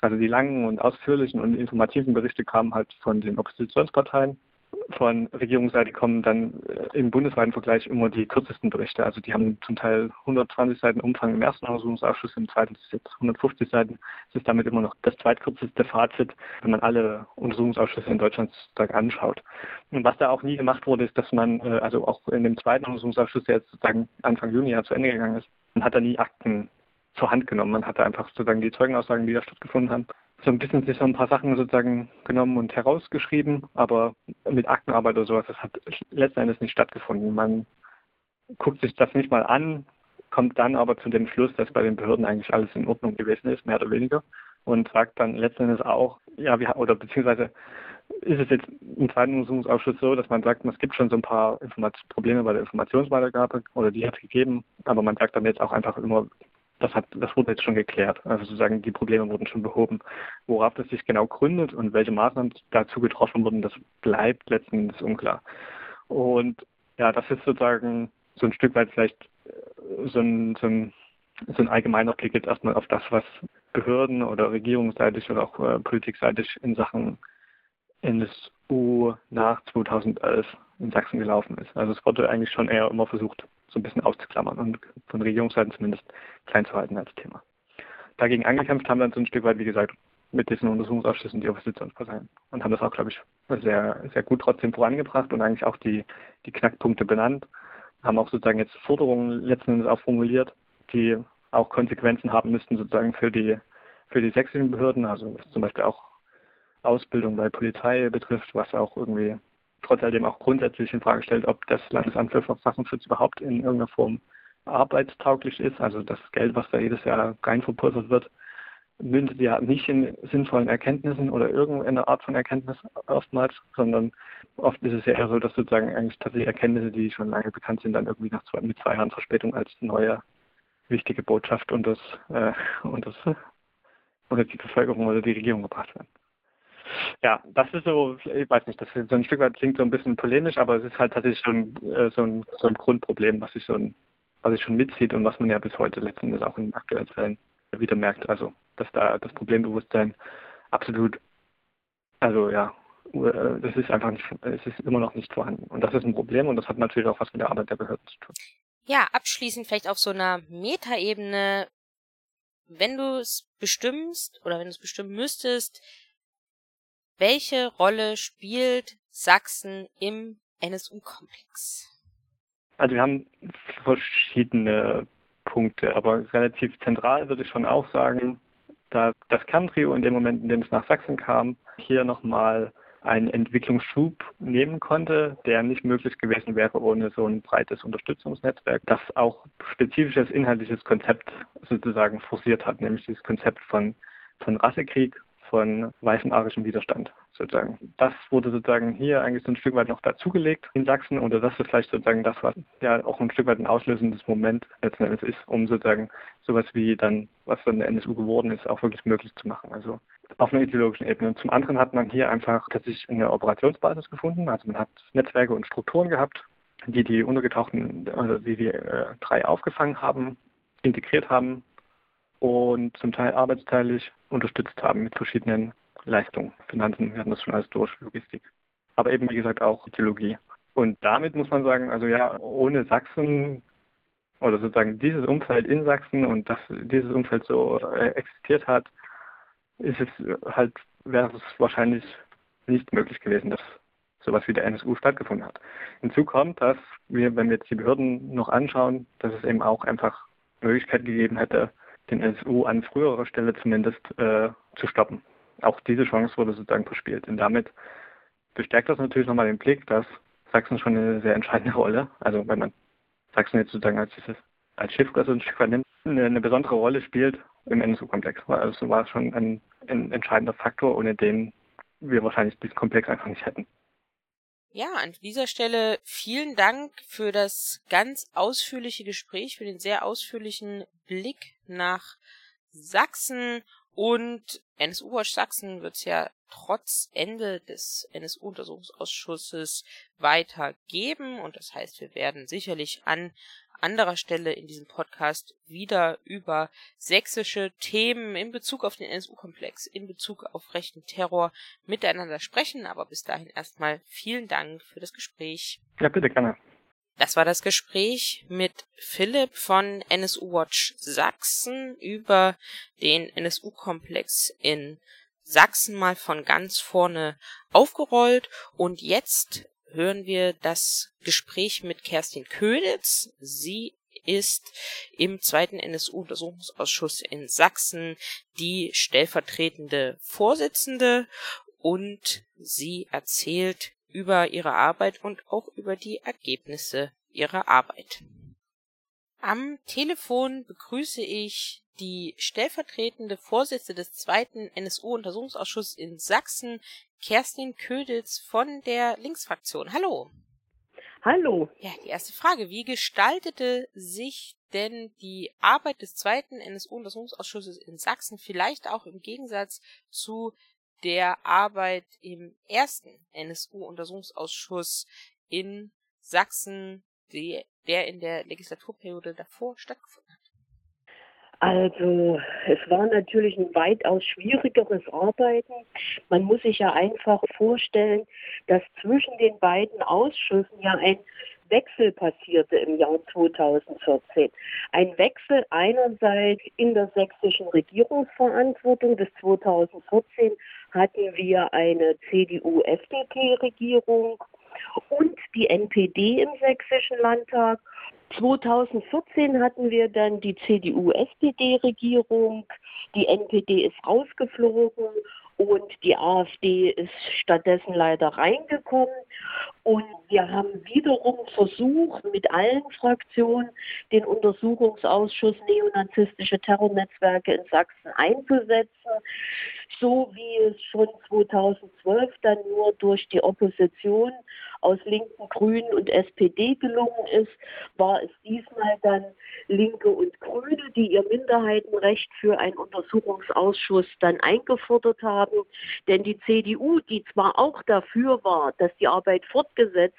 Also die langen und ausführlichen und informativen Berichte kamen halt von den Oppositionsparteien von Regierungsseite kommen dann äh, im bundesweiten Vergleich immer die kürzesten Berichte. Also die haben zum Teil 120 Seiten Umfang im ersten Untersuchungsausschuss, im zweiten ist jetzt 150 Seiten. Es ist damit immer noch das zweitkürzeste Fazit, wenn man alle Untersuchungsausschüsse in Deutschland anschaut. Und was da auch nie gemacht wurde, ist, dass man, äh, also auch in dem zweiten Untersuchungsausschuss, der jetzt sozusagen Anfang Juni ja zu Ende gegangen ist, man hat da nie Akten zur Hand genommen. Man hat da einfach sozusagen die Zeugenaussagen, die da stattgefunden haben, so ein bisschen sich so ein paar Sachen sozusagen genommen und herausgeschrieben, aber mit Aktenarbeit oder sowas, das hat letzten Endes nicht stattgefunden. Man guckt sich das nicht mal an, kommt dann aber zu dem Schluss, dass bei den Behörden eigentlich alles in Ordnung gewesen ist, mehr oder weniger, und sagt dann letzten Endes auch, ja, wir, oder beziehungsweise ist es jetzt im zweiten Untersuchungsausschuss so, dass man sagt, es gibt schon so ein paar Informat Probleme bei der Informationsweitergabe oder die hat es gegeben, aber man sagt dann jetzt auch einfach immer, das hat, das wurde jetzt schon geklärt. Also sozusagen die Probleme wurden schon behoben. Worauf das sich genau gründet und welche Maßnahmen dazu getroffen wurden, das bleibt letzten Endes unklar. Und ja, das ist sozusagen so ein Stück weit vielleicht äh, so ein, so ein, so ein allgemeiner Blick jetzt erstmal auf das, was Behörden oder regierungsseitig oder auch äh, politikseitig in Sachen NSU nach 2011 in Sachsen gelaufen ist. Also es wurde eigentlich schon eher immer versucht, so ein bisschen auszuklammern und von Regierungsseiten zumindest klein zu halten als Thema. Dagegen angekämpft haben dann so ein Stück weit, wie gesagt, mit diesen Untersuchungsausschüssen die Oppositionsparteien und haben das auch, glaube ich, sehr, sehr gut trotzdem vorangebracht und eigentlich auch die, die Knackpunkte benannt, haben auch sozusagen jetzt Forderungen letzten Endes auch formuliert, die auch Konsequenzen haben müssten sozusagen für die, für die sächsischen Behörden, also zum Beispiel auch Ausbildung bei Polizei betrifft, was auch irgendwie trotz alledem auch grundsätzlich in Frage stellt, ob das Landesamt für Verfassungsschutz überhaupt in irgendeiner Form arbeitstauglich ist. Also das Geld, was da jedes Jahr reinverpulvert wird, mündet ja nicht in sinnvollen Erkenntnissen oder irgendeine Art von Erkenntnis oftmals, sondern oft ist es ja eher so, dass sozusagen eigentlich tatsächlich Erkenntnisse, die schon lange bekannt sind, dann irgendwie nach zwei, mit zwei Jahren Verspätung als neue wichtige Botschaft und das, äh, und das oder die Bevölkerung oder die Regierung gebracht werden. Ja, das ist so, ich weiß nicht, das ist so ein Stück weit klingt so ein bisschen polemisch, aber es ist halt tatsächlich schon äh, so, ein, so ein Grundproblem, was sich schon, was sich schon mitzieht und was man ja bis heute letzten Endes auch in aktuellen Fällen wieder merkt. Also, dass da das Problembewusstsein absolut, also ja, äh, das ist einfach nicht, es ist immer noch nicht vorhanden. Und das ist ein Problem und das hat natürlich auch was mit der Arbeit der Behörden zu tun. Ja, abschließend vielleicht auf so einer Metaebene, wenn du es bestimmst oder wenn du es bestimmen müsstest, welche Rolle spielt Sachsen im NSU-Komplex? Also wir haben verschiedene Punkte, aber relativ zentral würde ich schon auch sagen, da das Kerntrio in dem Moment, in dem es nach Sachsen kam, hier nochmal einen Entwicklungsschub nehmen konnte, der nicht möglich gewesen wäre ohne so ein breites Unterstützungsnetzwerk, das auch spezifisches inhaltliches Konzept sozusagen forciert hat, nämlich dieses Konzept von, von Rassekrieg von weißem arischem Widerstand sozusagen. Das wurde sozusagen hier eigentlich so ein Stück weit noch dazugelegt in Sachsen oder das ist vielleicht sozusagen das, was ja auch ein Stück weit ein auslösendes Moment letzten Endes ist, um sozusagen sowas wie dann, was dann der NSU geworden ist, auch wirklich möglich zu machen. Also auf einer ideologischen Ebene. Und zum anderen hat man hier einfach tatsächlich eine Operationsbasis gefunden. Also man hat Netzwerke und Strukturen gehabt, die die untergetauchten, also die die äh, drei aufgefangen haben, integriert haben und zum Teil arbeitsteilig unterstützt haben mit verschiedenen Leistungen. Finanzen, wir hatten das schon alles durch, Logistik. Aber eben, wie gesagt, auch Theologie. Und damit muss man sagen, also ja, ohne Sachsen oder sozusagen dieses Umfeld in Sachsen und dass dieses Umfeld so äh, existiert hat, ist es halt, wäre es wahrscheinlich nicht möglich gewesen, dass sowas wie der NSU stattgefunden hat. Hinzu kommt, dass wir, wenn wir jetzt die Behörden noch anschauen, dass es eben auch einfach Möglichkeit gegeben hätte, den NSU an früherer Stelle zumindest äh, zu stoppen. Auch diese Chance wurde sozusagen verspielt. Und damit bestärkt das natürlich nochmal den Blick, dass Sachsen schon eine sehr entscheidende Rolle, also wenn man Sachsen jetzt sozusagen als dieses als Schiffklasse ein Stück weit nimmt, eine, eine besondere Rolle spielt im NSU-Komplex. Also war es schon ein, ein entscheidender Faktor, ohne den wir wahrscheinlich diesen Komplex einfach nicht hätten. Ja, an dieser Stelle vielen Dank für das ganz ausführliche Gespräch, für den sehr ausführlichen Blick nach Sachsen. Und NSU Watch Sachsen wird es ja trotz Ende des NSU-Untersuchungsausschusses weitergeben. Und das heißt, wir werden sicherlich an anderer Stelle in diesem Podcast wieder über sächsische Themen in Bezug auf den NSU-Komplex, in Bezug auf rechten Terror miteinander sprechen. Aber bis dahin erstmal vielen Dank für das Gespräch. Ja, bitte gerne. Das war das Gespräch mit Philipp von NSU Watch Sachsen über den NSU-Komplex in Sachsen mal von ganz vorne aufgerollt und jetzt hören wir das Gespräch mit Kerstin Köditz. Sie ist im zweiten NSU-Untersuchungsausschuss in Sachsen die stellvertretende Vorsitzende und sie erzählt über ihre Arbeit und auch über die Ergebnisse ihrer Arbeit. Am Telefon begrüße ich die stellvertretende Vorsitzende des zweiten NSU-Untersuchungsausschusses in Sachsen, Kerstin Köditz von der Linksfraktion. Hallo. Hallo. Ja, die erste Frage. Wie gestaltete sich denn die Arbeit des zweiten NSU-Untersuchungsausschusses in Sachsen vielleicht auch im Gegensatz zu der Arbeit im ersten NSU-Untersuchungsausschuss in Sachsen, die, der in der Legislaturperiode davor stattgefunden hat? Also es war natürlich ein weitaus schwierigeres Arbeiten. Man muss sich ja einfach vorstellen, dass zwischen den beiden Ausschüssen ja ein Wechsel passierte im Jahr 2014. Ein Wechsel einerseits in der sächsischen Regierungsverantwortung. Bis 2014 hatten wir eine CDU-FDP-Regierung und die NPD im sächsischen Landtag 2014 hatten wir dann die CDU-SPD-Regierung, die NPD ist rausgeflogen und die AfD ist stattdessen leider reingekommen. Und wir haben wiederum versucht, mit allen Fraktionen den Untersuchungsausschuss neonazistische Terrornetzwerke in Sachsen einzusetzen, so wie es schon 2012 dann nur durch die Opposition aus Linken, Grünen und SPD gelungen ist, war es diesmal dann Linke und Grüne, die ihr Minderheitenrecht für einen Untersuchungsausschuss dann eingefordert haben. Denn die CDU, die zwar auch dafür war, dass die Arbeit fortgesetzt wird,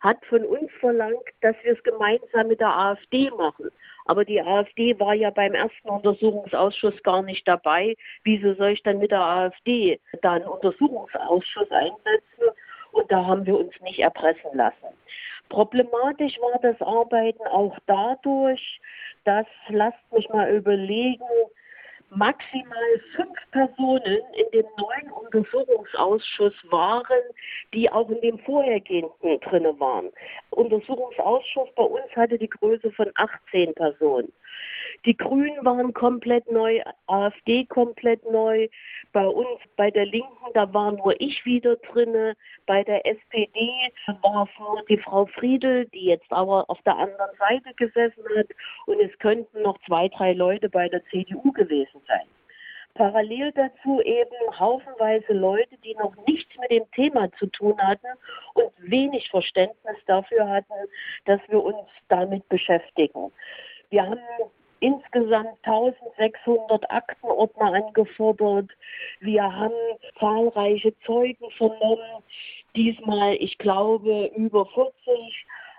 hat von uns verlangt, dass wir es gemeinsam mit der AfD machen. Aber die AfD war ja beim ersten Untersuchungsausschuss gar nicht dabei. Wieso soll ich dann mit der AfD da einen Untersuchungsausschuss einsetzen? Und da haben wir uns nicht erpressen lassen. Problematisch war das Arbeiten auch dadurch, dass, lasst mich mal überlegen, maximal fünf Personen in dem neuen Untersuchungsausschuss waren, die auch in dem vorhergehenden drinne waren. Untersuchungsausschuss bei uns hatte die Größe von 18 Personen. Die Grünen waren komplett neu, AfD komplett neu. Bei uns, bei der Linken, da war nur ich wieder drinne. Bei der SPD war es nur die Frau Friedel, die jetzt aber auf der anderen Seite gesessen hat. Und es könnten noch zwei, drei Leute bei der CDU gewesen sein. Parallel dazu eben haufenweise Leute, die noch nichts mit dem Thema zu tun hatten und wenig Verständnis dafür hatten, dass wir uns damit beschäftigen. Wir haben insgesamt 1600 Aktenordner angefordert. Wir haben zahlreiche Zeugen vernommen. Diesmal, ich glaube, über 40.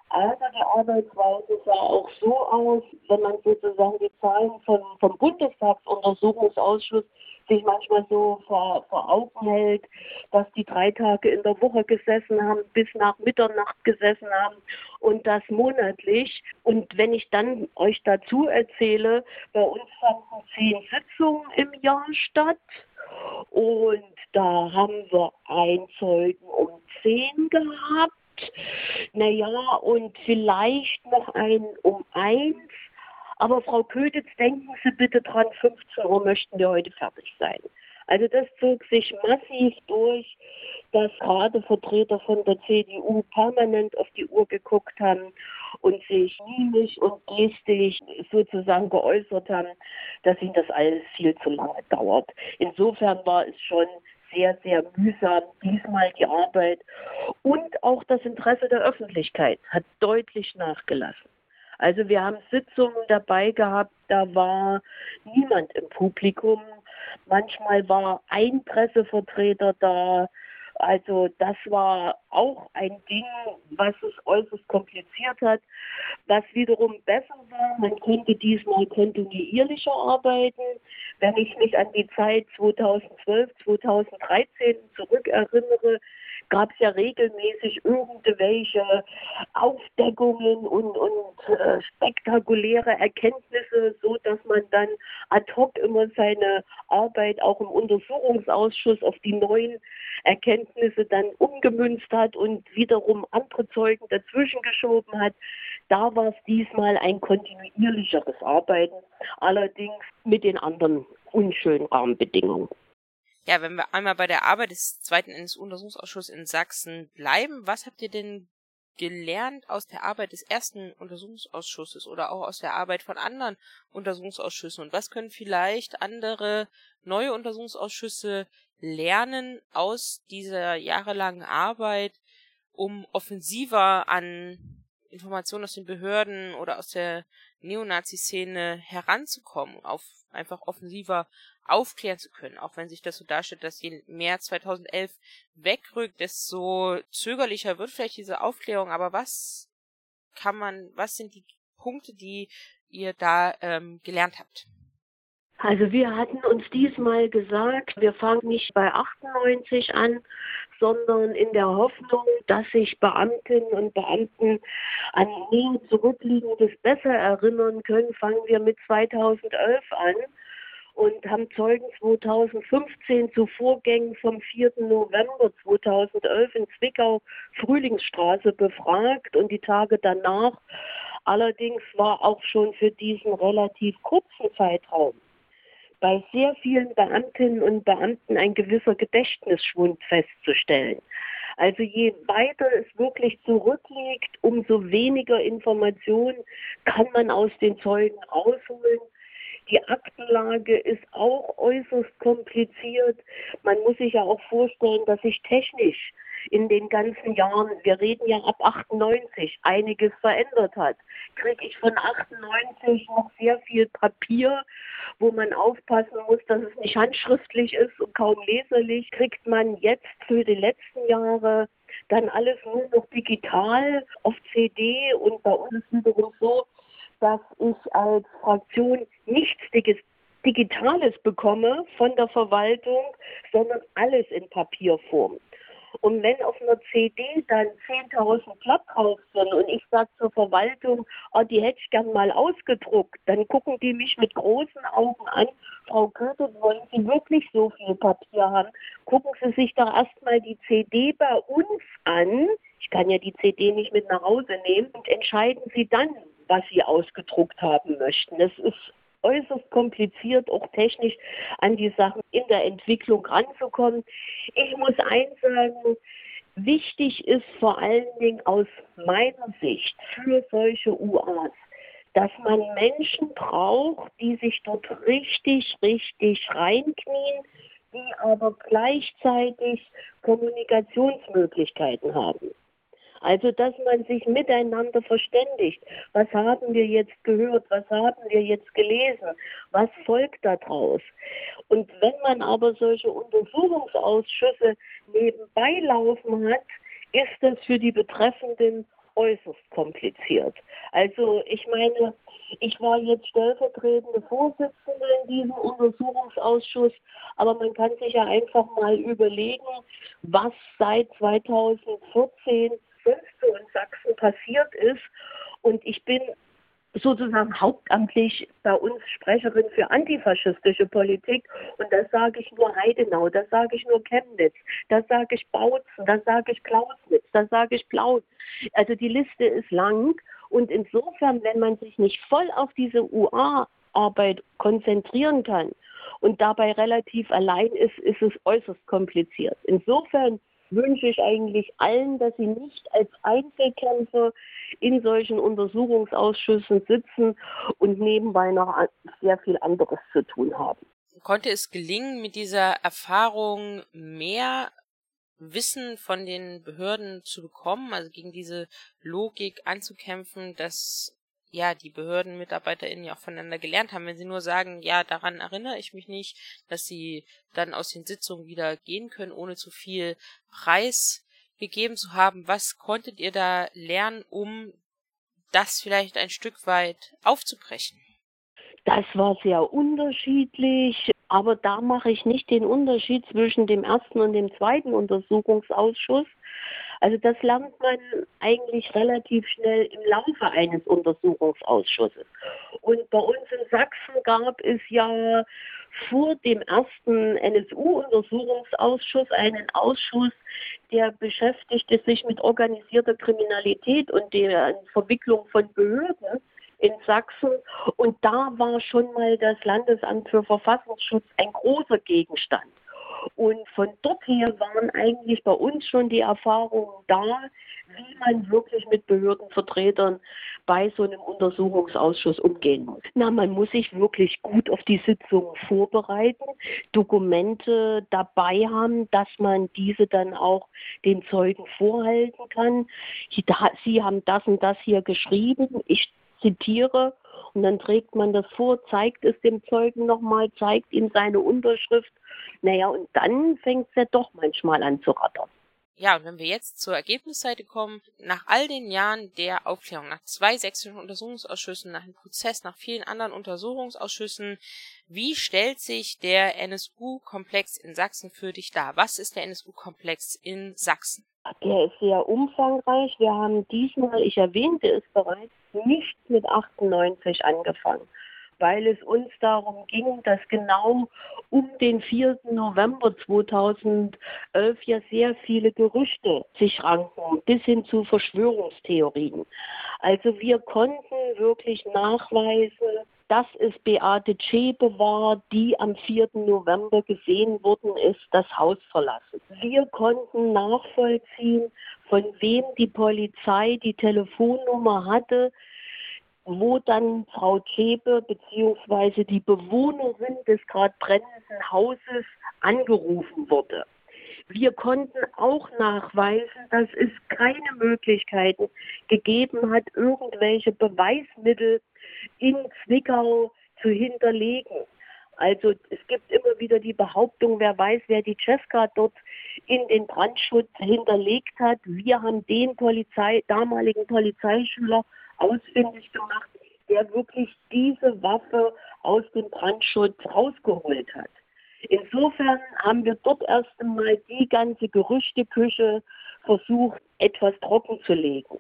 Also die Arbeitsweise sah auch so aus, wenn man sozusagen die Zahlen von, vom Bundestagsuntersuchungsausschuss sich manchmal so vor, vor Augen hält, dass die drei Tage in der Woche gesessen haben, bis nach Mitternacht gesessen haben und das monatlich. Und wenn ich dann euch dazu erzähle, bei uns fanden zehn Sitzungen im Jahr statt. Und da haben wir ein Zeugen um zehn gehabt. Naja, und vielleicht noch ein um eins aber Frau Köditz, denken Sie bitte dran, 15 Uhr möchten wir heute fertig sein. Also das zog sich massiv durch, dass gerade Vertreter von der CDU permanent auf die Uhr geguckt haben und sich mimisch und gestisch sozusagen geäußert haben, dass ihnen das alles viel zu lange dauert. Insofern war es schon sehr, sehr mühsam diesmal die Arbeit. Und auch das Interesse der Öffentlichkeit hat deutlich nachgelassen. Also wir haben Sitzungen dabei gehabt, da war niemand im Publikum. Manchmal war ein Pressevertreter da, also das war auch ein Ding, was es äußerst kompliziert hat. Was wiederum besser war, man konnte diesmal kontinuierlicher arbeiten. Wenn ich mich an die Zeit 2012, 2013 zurückerinnere, gab es ja regelmäßig irgendwelche Aufdeckungen und, und äh, spektakuläre Erkenntnisse, so dass man dann ad hoc immer seine Arbeit auch im Untersuchungsausschuss auf die neuen Erkenntnisse dann umgemünzt hat und wiederum andere Zeugen dazwischen geschoben hat. Da war es diesmal ein kontinuierlicheres Arbeiten, allerdings mit den anderen unschönen Rahmenbedingungen. Ja, wenn wir einmal bei der Arbeit des zweiten NSU-Untersuchungsausschusses in Sachsen bleiben, was habt ihr denn gelernt aus der Arbeit des ersten Untersuchungsausschusses oder auch aus der Arbeit von anderen Untersuchungsausschüssen? Und was können vielleicht andere neue Untersuchungsausschüsse lernen aus dieser jahrelangen Arbeit, um offensiver an Informationen aus den Behörden oder aus der Neonazi-Szene heranzukommen, auf einfach offensiver aufklären zu können, auch wenn sich das so darstellt, dass je mehr 2011 wegrückt, desto zögerlicher wird vielleicht diese Aufklärung. Aber was kann man, was sind die Punkte, die ihr da ähm, gelernt habt? Also wir hatten uns diesmal gesagt, wir fangen nicht bei 98 an, sondern in der Hoffnung, dass sich Beamtinnen und Beamten an nie zurückliegendes besser erinnern können, fangen wir mit 2011 an und haben Zeugen 2015 zu Vorgängen vom 4. November 2011 in Zwickau Frühlingsstraße befragt und die Tage danach. Allerdings war auch schon für diesen relativ kurzen Zeitraum bei sehr vielen Beamtinnen und Beamten ein gewisser Gedächtnisschwund festzustellen. Also je weiter es wirklich zurückliegt, umso weniger Informationen kann man aus den Zeugen rausholen. Die Aktenlage ist auch äußerst kompliziert. Man muss sich ja auch vorstellen, dass sich technisch in den ganzen Jahren, wir reden ja ab 98, einiges verändert hat. Kriege ich von 98 noch sehr viel Papier, wo man aufpassen muss, dass es nicht handschriftlich ist und kaum leserlich, kriegt man jetzt für die letzten Jahre dann alles nur noch digital auf CD und bei uns ist wiederum so, dass ich als Fraktion nichts Digitales bekomme von der Verwaltung, sondern alles in Papierform. Und wenn auf einer CD dann 10.000 Blatt drauf sind und ich sage zur Verwaltung, oh, die hätte ich gern mal ausgedruckt, dann gucken die mich mit großen Augen an. Frau Köter, wollen Sie wirklich so viel Papier haben? Gucken Sie sich doch erstmal die CD bei uns an. Ich kann ja die CD nicht mit nach Hause nehmen und entscheiden Sie dann, was Sie ausgedruckt haben möchten. Das ist äußerst kompliziert, auch technisch an die Sachen in der Entwicklung ranzukommen. Ich muss eins sagen, wichtig ist vor allen Dingen aus meiner Sicht für solche UAs, dass man Menschen braucht, die sich dort richtig, richtig reinknien, die aber gleichzeitig Kommunikationsmöglichkeiten haben. Also, dass man sich miteinander verständigt. Was haben wir jetzt gehört? Was haben wir jetzt gelesen? Was folgt daraus? Und wenn man aber solche Untersuchungsausschüsse nebenbei laufen hat, ist das für die Betreffenden äußerst kompliziert. Also ich meine, ich war jetzt stellvertretende Vorsitzende in diesem Untersuchungsausschuss, aber man kann sich ja einfach mal überlegen, was seit 2014 sonst so in Sachsen passiert ist. Und ich bin sozusagen hauptamtlich bei uns Sprecherin für antifaschistische Politik. Und da sage ich nur Heidenau, da sage ich nur Chemnitz, da sage ich Bautzen, da sage ich Klausnitz, da sage ich Plaut. Also die Liste ist lang. Und insofern, wenn man sich nicht voll auf diese UA-Arbeit konzentrieren kann und dabei relativ allein ist, ist es äußerst kompliziert. Insofern wünsche ich eigentlich allen, dass sie nicht als Einzelkämpfer in solchen Untersuchungsausschüssen sitzen und nebenbei noch sehr viel anderes zu tun haben. konnte es gelingen, mit dieser Erfahrung mehr Wissen von den Behörden zu bekommen, also gegen diese Logik anzukämpfen, dass ja die BehördenmitarbeiterInnen ja auch voneinander gelernt haben, wenn sie nur sagen, ja, daran erinnere ich mich nicht, dass sie dann aus den Sitzungen wieder gehen können, ohne zu viel Preis gegeben zu haben. Was konntet ihr da lernen, um das vielleicht ein Stück weit aufzubrechen? Das war sehr unterschiedlich, aber da mache ich nicht den Unterschied zwischen dem ersten und dem zweiten Untersuchungsausschuss. Also das lernt man eigentlich relativ schnell im Laufe eines Untersuchungsausschusses. Und bei uns in Sachsen gab es ja vor dem ersten NSU-Untersuchungsausschuss einen Ausschuss, der beschäftigte sich mit organisierter Kriminalität und der Verwicklung von Behörden in Sachsen. Und da war schon mal das Landesamt für Verfassungsschutz ein großer Gegenstand. Und von dort her waren eigentlich bei uns schon die Erfahrungen da, wie man wirklich mit Behördenvertretern bei so einem Untersuchungsausschuss umgehen muss. Na, man muss sich wirklich gut auf die Sitzung vorbereiten, Dokumente dabei haben, dass man diese dann auch den Zeugen vorhalten kann. Sie haben das und das hier geschrieben. Ich zitiere und dann trägt man das vor, zeigt es dem Zeugen nochmal, zeigt ihm seine Unterschrift. Naja, und dann fängt es ja doch manchmal an zu rattern. Ja, und wenn wir jetzt zur Ergebnisseite kommen, nach all den Jahren der Aufklärung, nach zwei sächsischen Untersuchungsausschüssen, nach dem Prozess, nach vielen anderen Untersuchungsausschüssen, wie stellt sich der NSU-Komplex in Sachsen für dich dar? Was ist der NSU-Komplex in Sachsen? Der ist sehr umfangreich. Wir haben diesmal, ich erwähnte es bereits, nicht mit 98 angefangen, weil es uns darum ging, dass genau um den 4. November 2011 ja sehr viele Gerüchte sich ranken, bis hin zu Verschwörungstheorien. Also wir konnten wirklich nachweisen, dass es Beate Zschäpe war, die am 4. November gesehen worden ist, das Haus verlassen. Wir konnten nachvollziehen, von wem die Polizei die Telefonnummer hatte, wo dann Frau Zschäpe bzw. die Bewohnerin des gerade brennenden Hauses angerufen wurde. Wir konnten auch nachweisen, dass es keine Möglichkeiten gegeben hat, irgendwelche Beweismittel in Zwickau zu hinterlegen. Also es gibt immer wieder die Behauptung, wer weiß, wer die Cesca dort in den Brandschutz hinterlegt hat. Wir haben den Polizei, damaligen Polizeischüler ausfindig gemacht, der wirklich diese Waffe aus dem Brandschutz rausgeholt hat. Insofern haben wir dort erst einmal die ganze Gerüchteküche versucht, etwas trocken zu legen.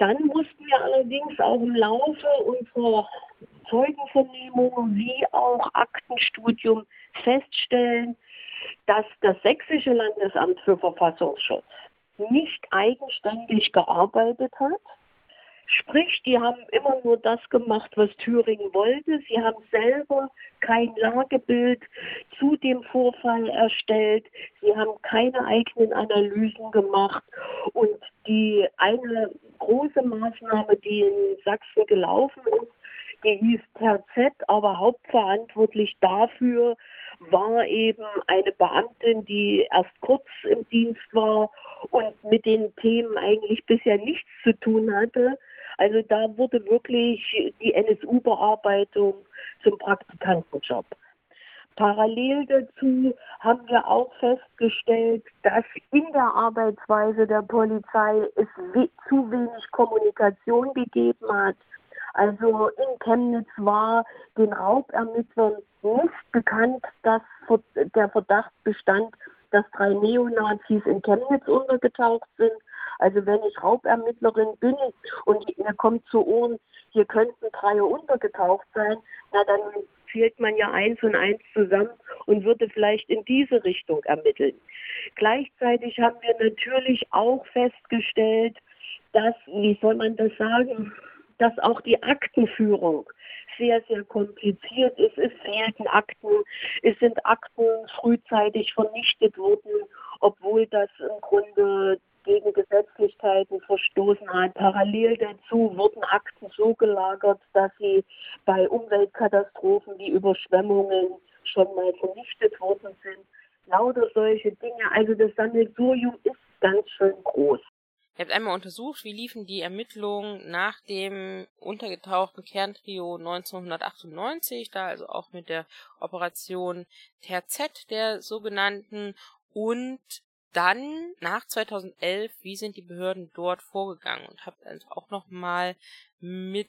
Dann mussten wir allerdings auch im Laufe unserer Zeugenvernehmung wie auch Aktenstudium feststellen, dass das Sächsische Landesamt für Verfassungsschutz nicht eigenständig gearbeitet hat. Sprich, die haben immer nur das gemacht, was Thüringen wollte. Sie haben selber kein Lagebild zu dem Vorfall erstellt. Sie haben keine eigenen Analysen gemacht. Und die eine große Maßnahme, die in Sachsen gelaufen ist, die hieß TZ, aber hauptverantwortlich dafür war eben eine Beamtin, die erst kurz im Dienst war und mit den Themen eigentlich bisher nichts zu tun hatte. Also da wurde wirklich die NSU-Bearbeitung zum Praktikantenjob. Parallel dazu haben wir auch festgestellt, dass in der Arbeitsweise der Polizei es we zu wenig Kommunikation gegeben hat. Also in Chemnitz war den Raubermittlern nicht bekannt, dass der Verdacht bestand, dass drei Neonazis in Chemnitz untergetaucht sind. Also wenn ich Raubermittlerin bin und mir kommt zu Ohren, hier könnten drei untergetaucht sein, na dann zählt man ja eins und eins zusammen und würde vielleicht in diese Richtung ermitteln. Gleichzeitig haben wir natürlich auch festgestellt, dass, wie soll man das sagen, dass auch die Aktenführung sehr, sehr kompliziert ist. Es fehlten Akten, es sind Akten frühzeitig vernichtet worden, obwohl das im Grunde gegen Gesetzlichkeiten verstoßen hat. Parallel dazu wurden Akten so gelagert, dass sie bei Umweltkatastrophen wie Überschwemmungen schon mal vernichtet worden sind. Lauter solche Dinge. Also das Sammelsurium ist ganz schön groß. Ihr habt einmal untersucht, wie liefen die Ermittlungen nach dem untergetauchten Kerntrio 1998, da also auch mit der Operation Terzett der sogenannten und dann nach 2011, wie sind die Behörden dort vorgegangen und habt also auch nochmal mit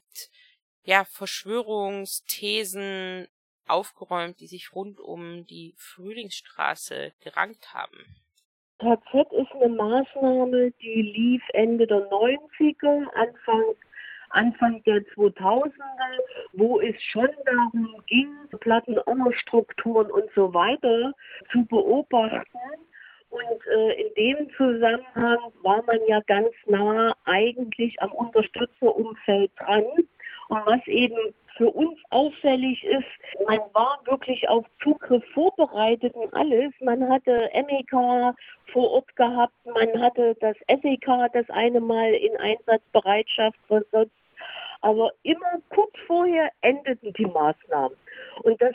ja, Verschwörungsthesen aufgeräumt, die sich rund um die Frühlingsstraße gerankt haben. KZ ist eine Maßnahme, die lief Ende der 90er, Anfang, Anfang der 2000er, wo es schon darum ging, Plattenammerstrukturen und so weiter zu beobachten. Und äh, in dem Zusammenhang war man ja ganz nah eigentlich am Unterstützerumfeld dran. Und was eben für uns auffällig ist, man war wirklich auf Zugriff vorbereitet und alles. Man hatte MEK vor Ort gehabt, man hatte das SEK das eine Mal in Einsatzbereitschaft versetzt. Aber immer kurz vorher endeten die Maßnahmen. Und das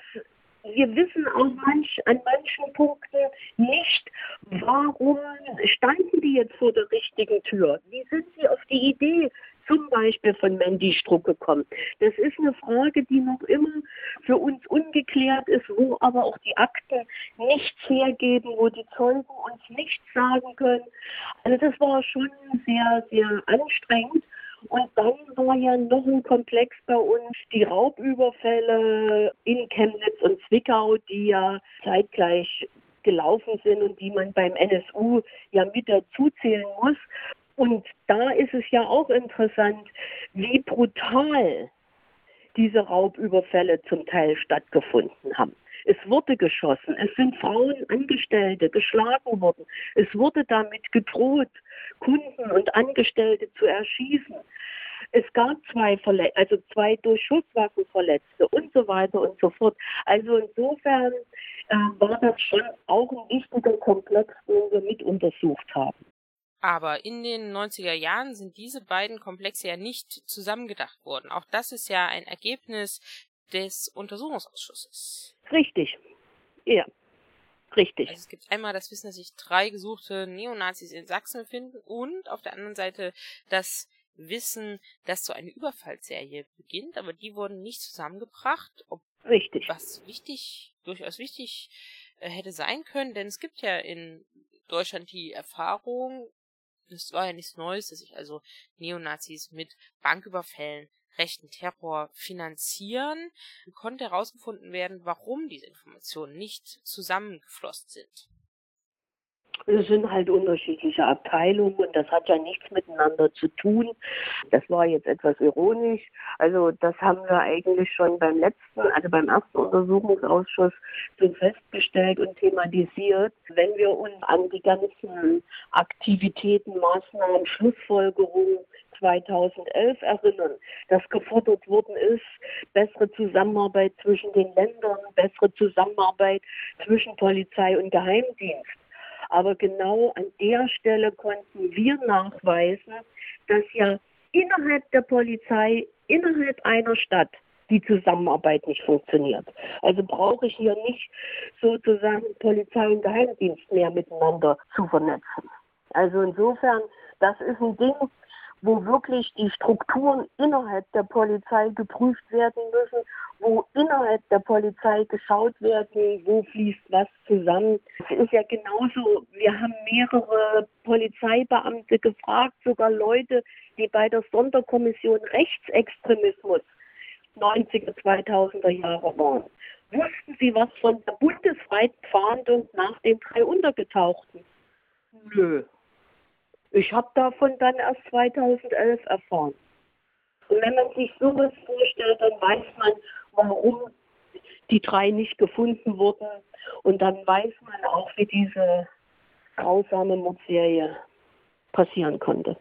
wir wissen auch manch, an manchen Punkten nicht, warum standen die jetzt vor der richtigen Tür? Wie sind sie auf die Idee zum Beispiel von Mandy Struck gekommen? Das ist eine Frage, die noch immer für uns ungeklärt ist, wo aber auch die Akten nichts hergeben, wo die Zeugen uns nichts sagen können. Also das war schon sehr, sehr anstrengend. Und dann war ja noch ein Komplex bei uns, die Raubüberfälle in Chemnitz und Zwickau, die ja zeitgleich gelaufen sind und die man beim NSU ja mit dazuzählen muss. Und da ist es ja auch interessant, wie brutal diese Raubüberfälle zum Teil stattgefunden haben. Es wurde geschossen, es sind Frauen, Angestellte geschlagen worden, es wurde damit gedroht, Kunden und Angestellte zu erschießen. Es gab zwei Verle also zwei durch Schusswaffen Verletzte und so weiter und so fort. Also insofern äh, war das schon auch ein wichtiger Komplex, den wir mit untersucht haben. Aber in den 90er Jahren sind diese beiden Komplexe ja nicht zusammengedacht worden. Auch das ist ja ein Ergebnis des Untersuchungsausschusses. Richtig. Ja. Richtig. Also es gibt einmal das Wissen, dass sich drei gesuchte Neonazis in Sachsen befinden und auf der anderen Seite das Wissen, dass so eine Überfallserie beginnt, aber die wurden nicht zusammengebracht, ob Richtig. was wichtig, durchaus wichtig äh, hätte sein können, denn es gibt ja in Deutschland die Erfahrung, das war ja nichts Neues, dass sich also Neonazis mit Banküberfällen rechten Terror finanzieren, konnte herausgefunden werden, warum diese Informationen nicht zusammengeflossen sind. Es sind halt unterschiedliche Abteilungen und das hat ja nichts miteinander zu tun. Das war jetzt etwas ironisch. Also das haben wir eigentlich schon beim letzten, also beim ersten Untersuchungsausschuss so festgestellt und thematisiert. Wenn wir uns an die ganzen Aktivitäten, Maßnahmen, Schlussfolgerungen 2011 erinnern, dass gefordert worden ist, bessere Zusammenarbeit zwischen den Ländern, bessere Zusammenarbeit zwischen Polizei und Geheimdienst. Aber genau an der Stelle konnten wir nachweisen, dass ja innerhalb der Polizei, innerhalb einer Stadt, die Zusammenarbeit nicht funktioniert. Also brauche ich hier nicht sozusagen Polizei und Geheimdienst mehr miteinander zu vernetzen. Also insofern, das ist ein Ding, wo wirklich die Strukturen innerhalb der Polizei geprüft werden müssen, wo innerhalb der Polizei geschaut werden, wo fließt was zusammen. Es ist ja genauso, wir haben mehrere Polizeibeamte gefragt, sogar Leute, die bei der Sonderkommission Rechtsextremismus 90er, 2000er Jahre waren. Wussten Sie was von der bundesweiten Fahndung nach den drei Untergetauchten? Nö, ich habe davon dann erst 2011 erfahren. Und wenn man sich sowas vorstellt, dann weiß man, warum die drei nicht gefunden wurden. Und dann weiß man auch, wie diese grausame Mordserie passieren konnte.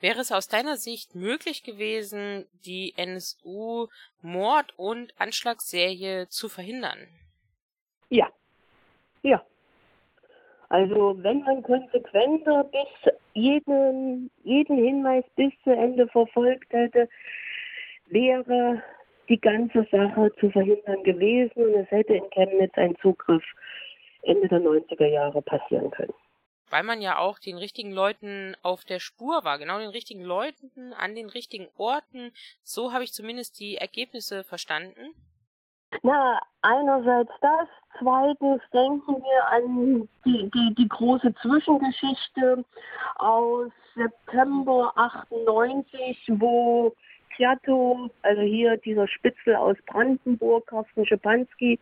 Wäre es aus deiner Sicht möglich gewesen, die NSU-Mord- und Anschlagsserie zu verhindern? Ja. Ja. Also wenn man konsequenter bis jeden, jeden Hinweis bis zu Ende verfolgt hätte, wäre die ganze Sache zu verhindern gewesen und es hätte in Chemnitz ein Zugriff Ende der 90er Jahre passieren können. Weil man ja auch den richtigen Leuten auf der Spur war, genau den richtigen Leuten an den richtigen Orten. So habe ich zumindest die Ergebnisse verstanden. Na, einerseits das, zweitens denken wir an die, die, die große Zwischengeschichte aus September 98, wo Piatto, also hier dieser Spitzel aus Brandenburg, Carsten Schepanski,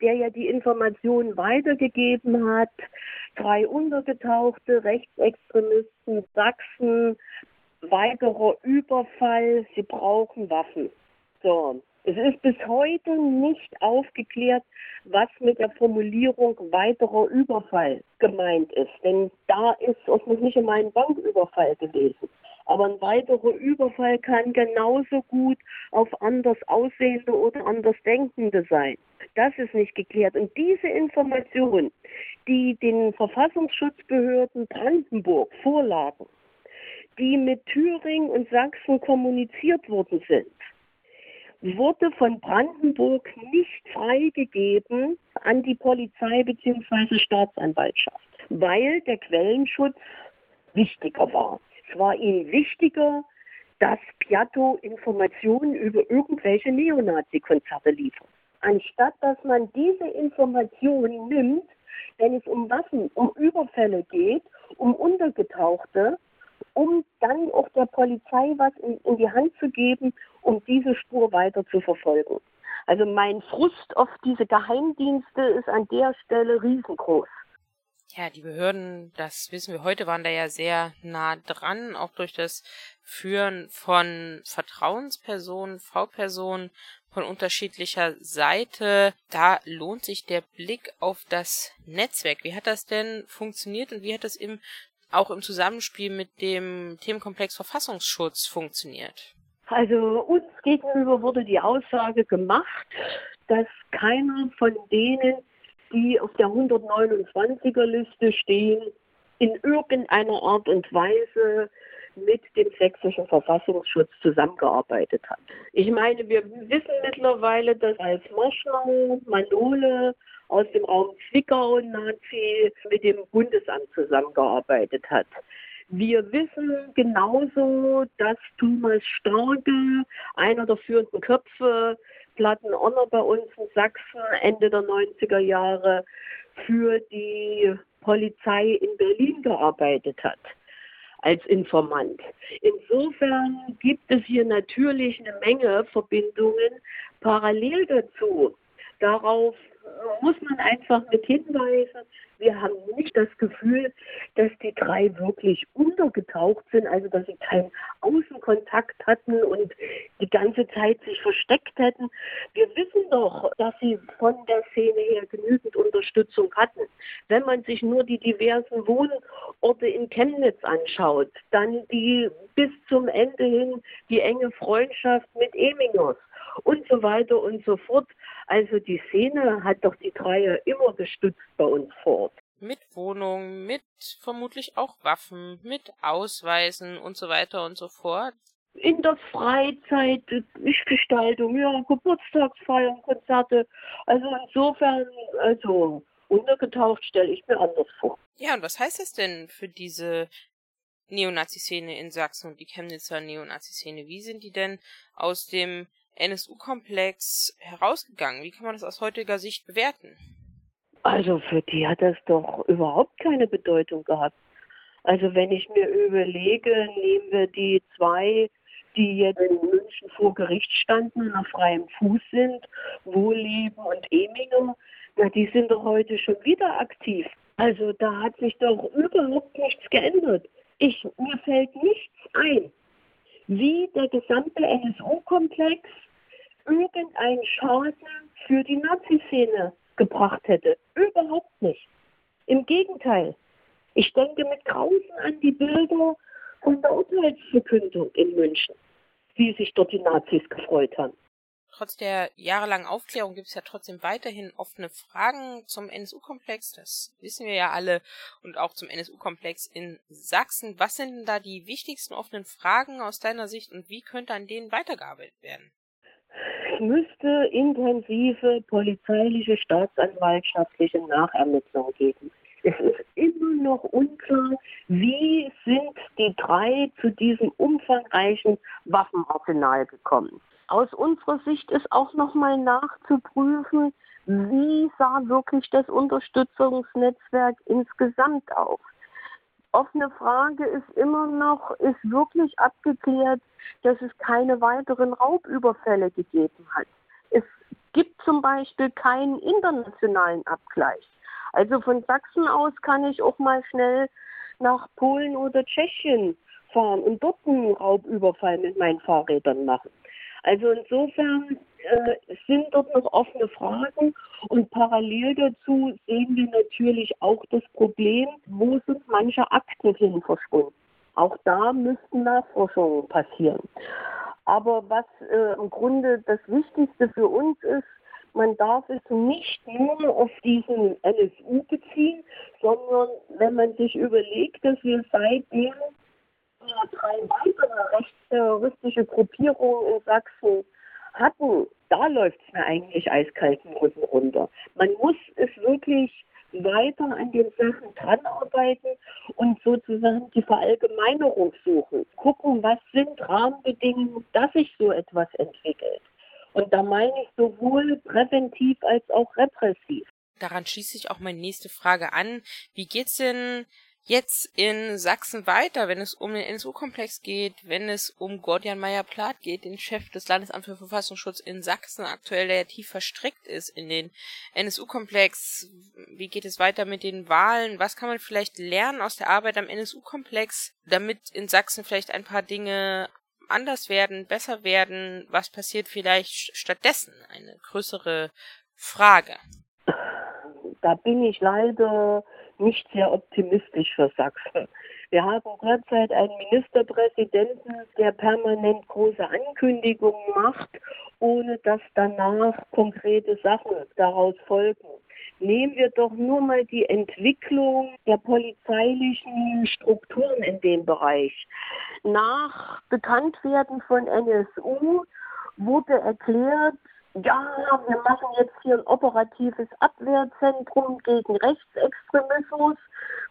der ja die Informationen weitergegeben hat, drei Untergetauchte, Rechtsextremisten, Sachsen, weiterer Überfall, sie brauchen Waffen. So, es ist bis heute nicht aufgeklärt, was mit der Formulierung weiterer Überfall gemeint ist. Denn da ist es noch nicht einmal ein Banküberfall gewesen. Aber ein weiterer Überfall kann genauso gut auf anders aussehende oder anders denkende sein. Das ist nicht geklärt. Und diese Informationen, die den Verfassungsschutzbehörden Brandenburg vorlagen, die mit Thüringen und Sachsen kommuniziert worden sind, wurde von Brandenburg nicht freigegeben an die Polizei bzw. Staatsanwaltschaft, weil der Quellenschutz wichtiger war. Es war ihnen wichtiger, dass Piatto Informationen über irgendwelche Neonazi-Konzerte liefert. Anstatt dass man diese Informationen nimmt, wenn es um Waffen, um Überfälle geht, um Untergetauchte, um dann auch der Polizei was in, in die Hand zu geben, um diese Spur weiter zu verfolgen. Also mein Frust auf diese Geheimdienste ist an der Stelle riesengroß. Ja, die Behörden, das wissen wir heute, waren da ja sehr nah dran, auch durch das Führen von Vertrauenspersonen, V-Personen von unterschiedlicher Seite. Da lohnt sich der Blick auf das Netzwerk. Wie hat das denn funktioniert und wie hat das im auch im Zusammenspiel mit dem Themenkomplex Verfassungsschutz funktioniert? Also uns gegenüber wurde die Aussage gemacht, dass keiner von denen, die auf der 129er Liste stehen, in irgendeiner Art und Weise mit dem sächsischen Verfassungsschutz zusammengearbeitet hat. Ich meine, wir wissen mittlerweile, dass als Moschner, Manole aus dem Raum Zwickau Nazi mit dem Bundesamt zusammengearbeitet hat. Wir wissen genauso, dass Thomas Starke, einer der führenden Köpfe, Plattenonner bei uns in Sachsen Ende der 90er Jahre für die Polizei in Berlin gearbeitet hat als Informant. Insofern gibt es hier natürlich eine Menge Verbindungen parallel dazu. Darauf muss man einfach mit hinweisen, wir haben nicht das Gefühl, dass die drei wirklich untergetaucht sind, also dass sie keinen Außenkontakt hatten und die ganze Zeit sich versteckt hätten. Wir wissen doch, dass sie von der Szene her genügend Unterstützung hatten. Wenn man sich nur die diversen Wohnorte in Chemnitz anschaut, dann die bis zum Ende hin die enge Freundschaft mit Emingers und so weiter und so fort. Also die Szene hat doch die Dreier immer gestützt bei uns fort. Mit Wohnung, mit vermutlich auch Waffen, mit Ausweisen und so weiter und so fort. In der Freizeit, Gestaltung, ja, Geburtstagsfeiern, Konzerte. Also insofern, also untergetaucht stelle ich mir anders vor. Ja, und was heißt das denn für diese Neonazi-Szene in Sachsen und die Chemnitzer Neonazi-Szene? Wie sind die denn aus dem NSU-Komplex herausgegangen? Wie kann man das aus heutiger Sicht bewerten? Also für die hat das doch überhaupt keine Bedeutung gehabt. Also wenn ich mir überlege, nehmen wir die zwei, die jetzt in München vor Gericht standen, auf freiem Fuß sind, Wohlleben und Eminger, na, die sind doch heute schon wieder aktiv. Also da hat sich doch überhaupt nichts geändert. Ich, mir fällt nichts ein, wie der gesamte NSU-Komplex irgendeinen Schaden für die Nazi-Szene gebracht hätte. Überhaupt nicht. Im Gegenteil. Ich denke mit Grausen an die Bilder von der Urteilsverkündung in München, wie sich dort die Nazis gefreut haben. Trotz der jahrelangen Aufklärung gibt es ja trotzdem weiterhin offene Fragen zum NSU-Komplex. Das wissen wir ja alle. Und auch zum NSU-Komplex in Sachsen. Was sind denn da die wichtigsten offenen Fragen aus deiner Sicht und wie könnte an denen weitergearbeitet werden? Es müsste intensive polizeiliche, staatsanwaltschaftliche Nachermittlungen geben. Es ist immer noch unklar, wie sind die drei zu diesem umfangreichen Waffenarsenal gekommen. Aus unserer Sicht ist auch nochmal nachzuprüfen, wie sah wirklich das Unterstützungsnetzwerk insgesamt aus. Offene Frage ist immer noch, ist wirklich abgeklärt, dass es keine weiteren Raubüberfälle gegeben hat. Es gibt zum Beispiel keinen internationalen Abgleich. Also von Sachsen aus kann ich auch mal schnell nach Polen oder Tschechien fahren und dort einen Raubüberfall mit meinen Fahrrädern machen. Also insofern äh, sind dort noch offene Fragen und parallel dazu sehen wir natürlich auch das Problem, wo sind manche Akten hin verschwunden. Auch da müssten Nachforschungen passieren. Aber was äh, im Grunde das Wichtigste für uns ist, man darf es nicht nur auf diesen NSU beziehen, sondern wenn man sich überlegt, dass wir seitdem drei weitere rechtsterroristische Gruppierungen in Sachsen hatten, da läuft es mir eigentlich eiskalten Rücken runter. Man muss es wirklich weiter an den Sachen dranarbeiten und sozusagen die Verallgemeinerung suchen. Gucken, was sind Rahmenbedingungen, dass sich so etwas entwickelt. Und da meine ich sowohl präventiv als auch repressiv. Daran schließt sich auch meine nächste Frage an. Wie geht's denn jetzt in Sachsen weiter, wenn es um den NSU-Komplex geht, wenn es um Gordian Meyer-Plath geht, den Chef des Landesamts für Verfassungsschutz in Sachsen aktuell, der tief verstrickt ist in den NSU-Komplex. Wie geht es weiter mit den Wahlen? Was kann man vielleicht lernen aus der Arbeit am NSU-Komplex, damit in Sachsen vielleicht ein paar Dinge anders werden, besser werden? Was passiert vielleicht stattdessen? Eine größere Frage. Da bin ich leider nicht sehr optimistisch für Sachsen. Wir haben derzeit einen Ministerpräsidenten, der permanent große Ankündigungen macht, ohne dass danach konkrete Sachen daraus folgen. Nehmen wir doch nur mal die Entwicklung der polizeilichen Strukturen in dem Bereich. Nach Bekanntwerden von NSU wurde erklärt, ja, wir machen jetzt hier ein operatives Abwehrzentrum gegen Rechtsextremismus.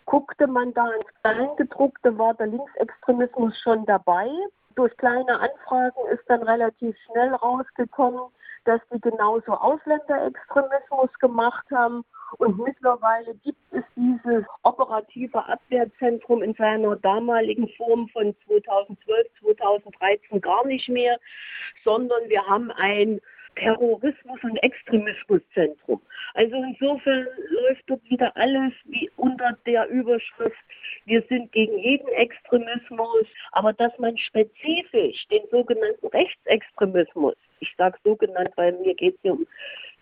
Guckte man da ins Kleingedruckte, war der Linksextremismus schon dabei. Durch kleine Anfragen ist dann relativ schnell rausgekommen, dass die genauso Ausländerextremismus gemacht haben. Und mittlerweile gibt es dieses operative Abwehrzentrum in seiner damaligen Form von 2012, 2013 gar nicht mehr, sondern wir haben ein Terrorismus- und Extremismuszentrum. Also insofern läuft dort wieder alles wie unter der Überschrift, wir sind gegen jeden Extremismus, aber dass man spezifisch den sogenannten Rechtsextremismus, ich sage sogenannt, weil mir geht es hier um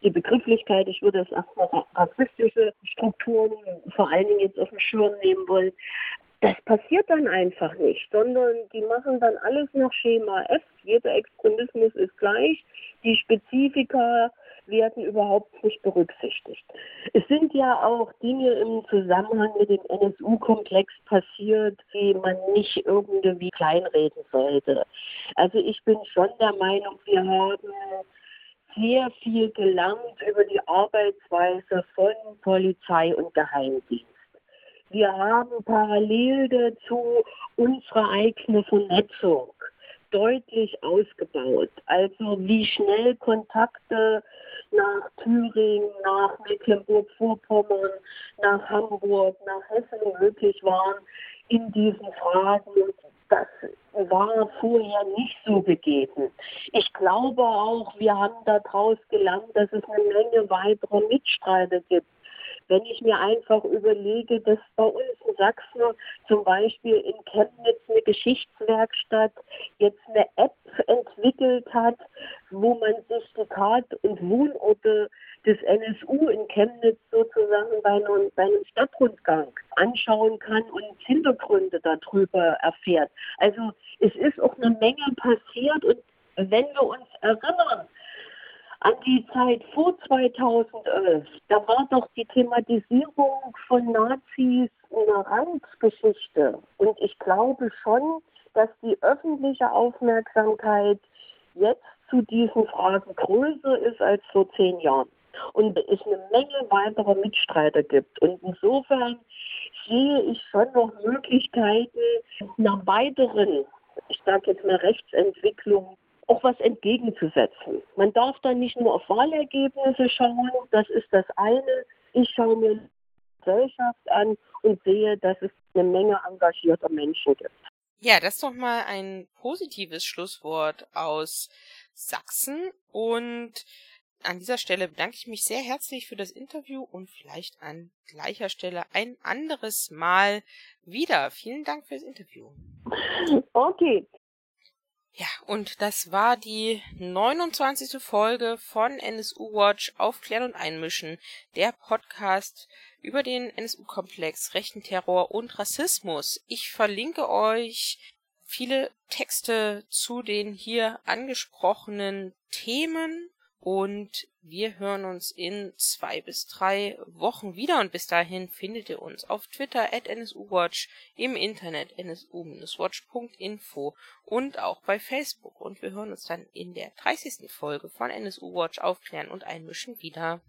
die Begrifflichkeit, ich würde es erstmal rassistische Strukturen vor allen Dingen jetzt auf den Schirm nehmen wollen, das passiert dann einfach nicht, sondern die machen dann alles nach Schema F. Jeder Extremismus ist gleich. Die Spezifika werden überhaupt nicht berücksichtigt. Es sind ja auch Dinge im Zusammenhang mit dem NSU-Komplex passiert, die man nicht irgendwie kleinreden sollte. Also ich bin schon der Meinung, wir haben sehr viel gelernt über die Arbeitsweise von Polizei und Geheimdienst. Wir haben parallel dazu unsere eigene Vernetzung deutlich ausgebaut. Also wie schnell Kontakte nach Thüringen, nach Mecklenburg-Vorpommern, nach Hamburg, nach Hessen möglich waren in diesen Fragen. Das war vorher nicht so gegeben. Ich glaube auch, wir haben daraus gelernt, dass es eine Menge weiterer Mitstreiter gibt wenn ich mir einfach überlege, dass bei uns in Sachsen zum Beispiel in Chemnitz eine Geschichtswerkstatt jetzt eine App entwickelt hat, wo man sich die Tat- und Wohnorte des NSU in Chemnitz sozusagen bei einem, bei einem Stadtrundgang anschauen kann und Hintergründe darüber erfährt. Also es ist auch eine Menge passiert und wenn wir uns erinnern, an die Zeit vor 2011, da war doch die Thematisierung von Nazis eine Randgeschichte. Und ich glaube schon, dass die öffentliche Aufmerksamkeit jetzt zu diesen Fragen größer ist als vor zehn Jahren und es eine Menge weiterer Mitstreiter gibt. Und insofern sehe ich schon noch Möglichkeiten, nach weiteren, ich sage jetzt mal Rechtsentwicklung, auch was entgegenzusetzen. Man darf dann nicht nur auf Wahlergebnisse schauen, das ist das eine. Ich schaue mir die Gesellschaft an und sehe, dass es eine Menge engagierter Menschen gibt. Ja, das ist doch mal ein positives Schlusswort aus Sachsen und an dieser Stelle bedanke ich mich sehr herzlich für das Interview und vielleicht an gleicher Stelle ein anderes Mal wieder. Vielen Dank fürs Interview. Okay. Ja, und das war die 29. Folge von NSU Watch Aufklären und Einmischen, der Podcast über den NSU-Komplex, rechten Terror und Rassismus. Ich verlinke euch viele Texte zu den hier angesprochenen Themen und wir hören uns in zwei bis drei Wochen wieder und bis dahin findet ihr uns auf Twitter at NSUWatch, im Internet nsu-watch.info und auch bei Facebook. Und wir hören uns dann in der 30. Folge von NSU Watch aufklären und einmischen wieder.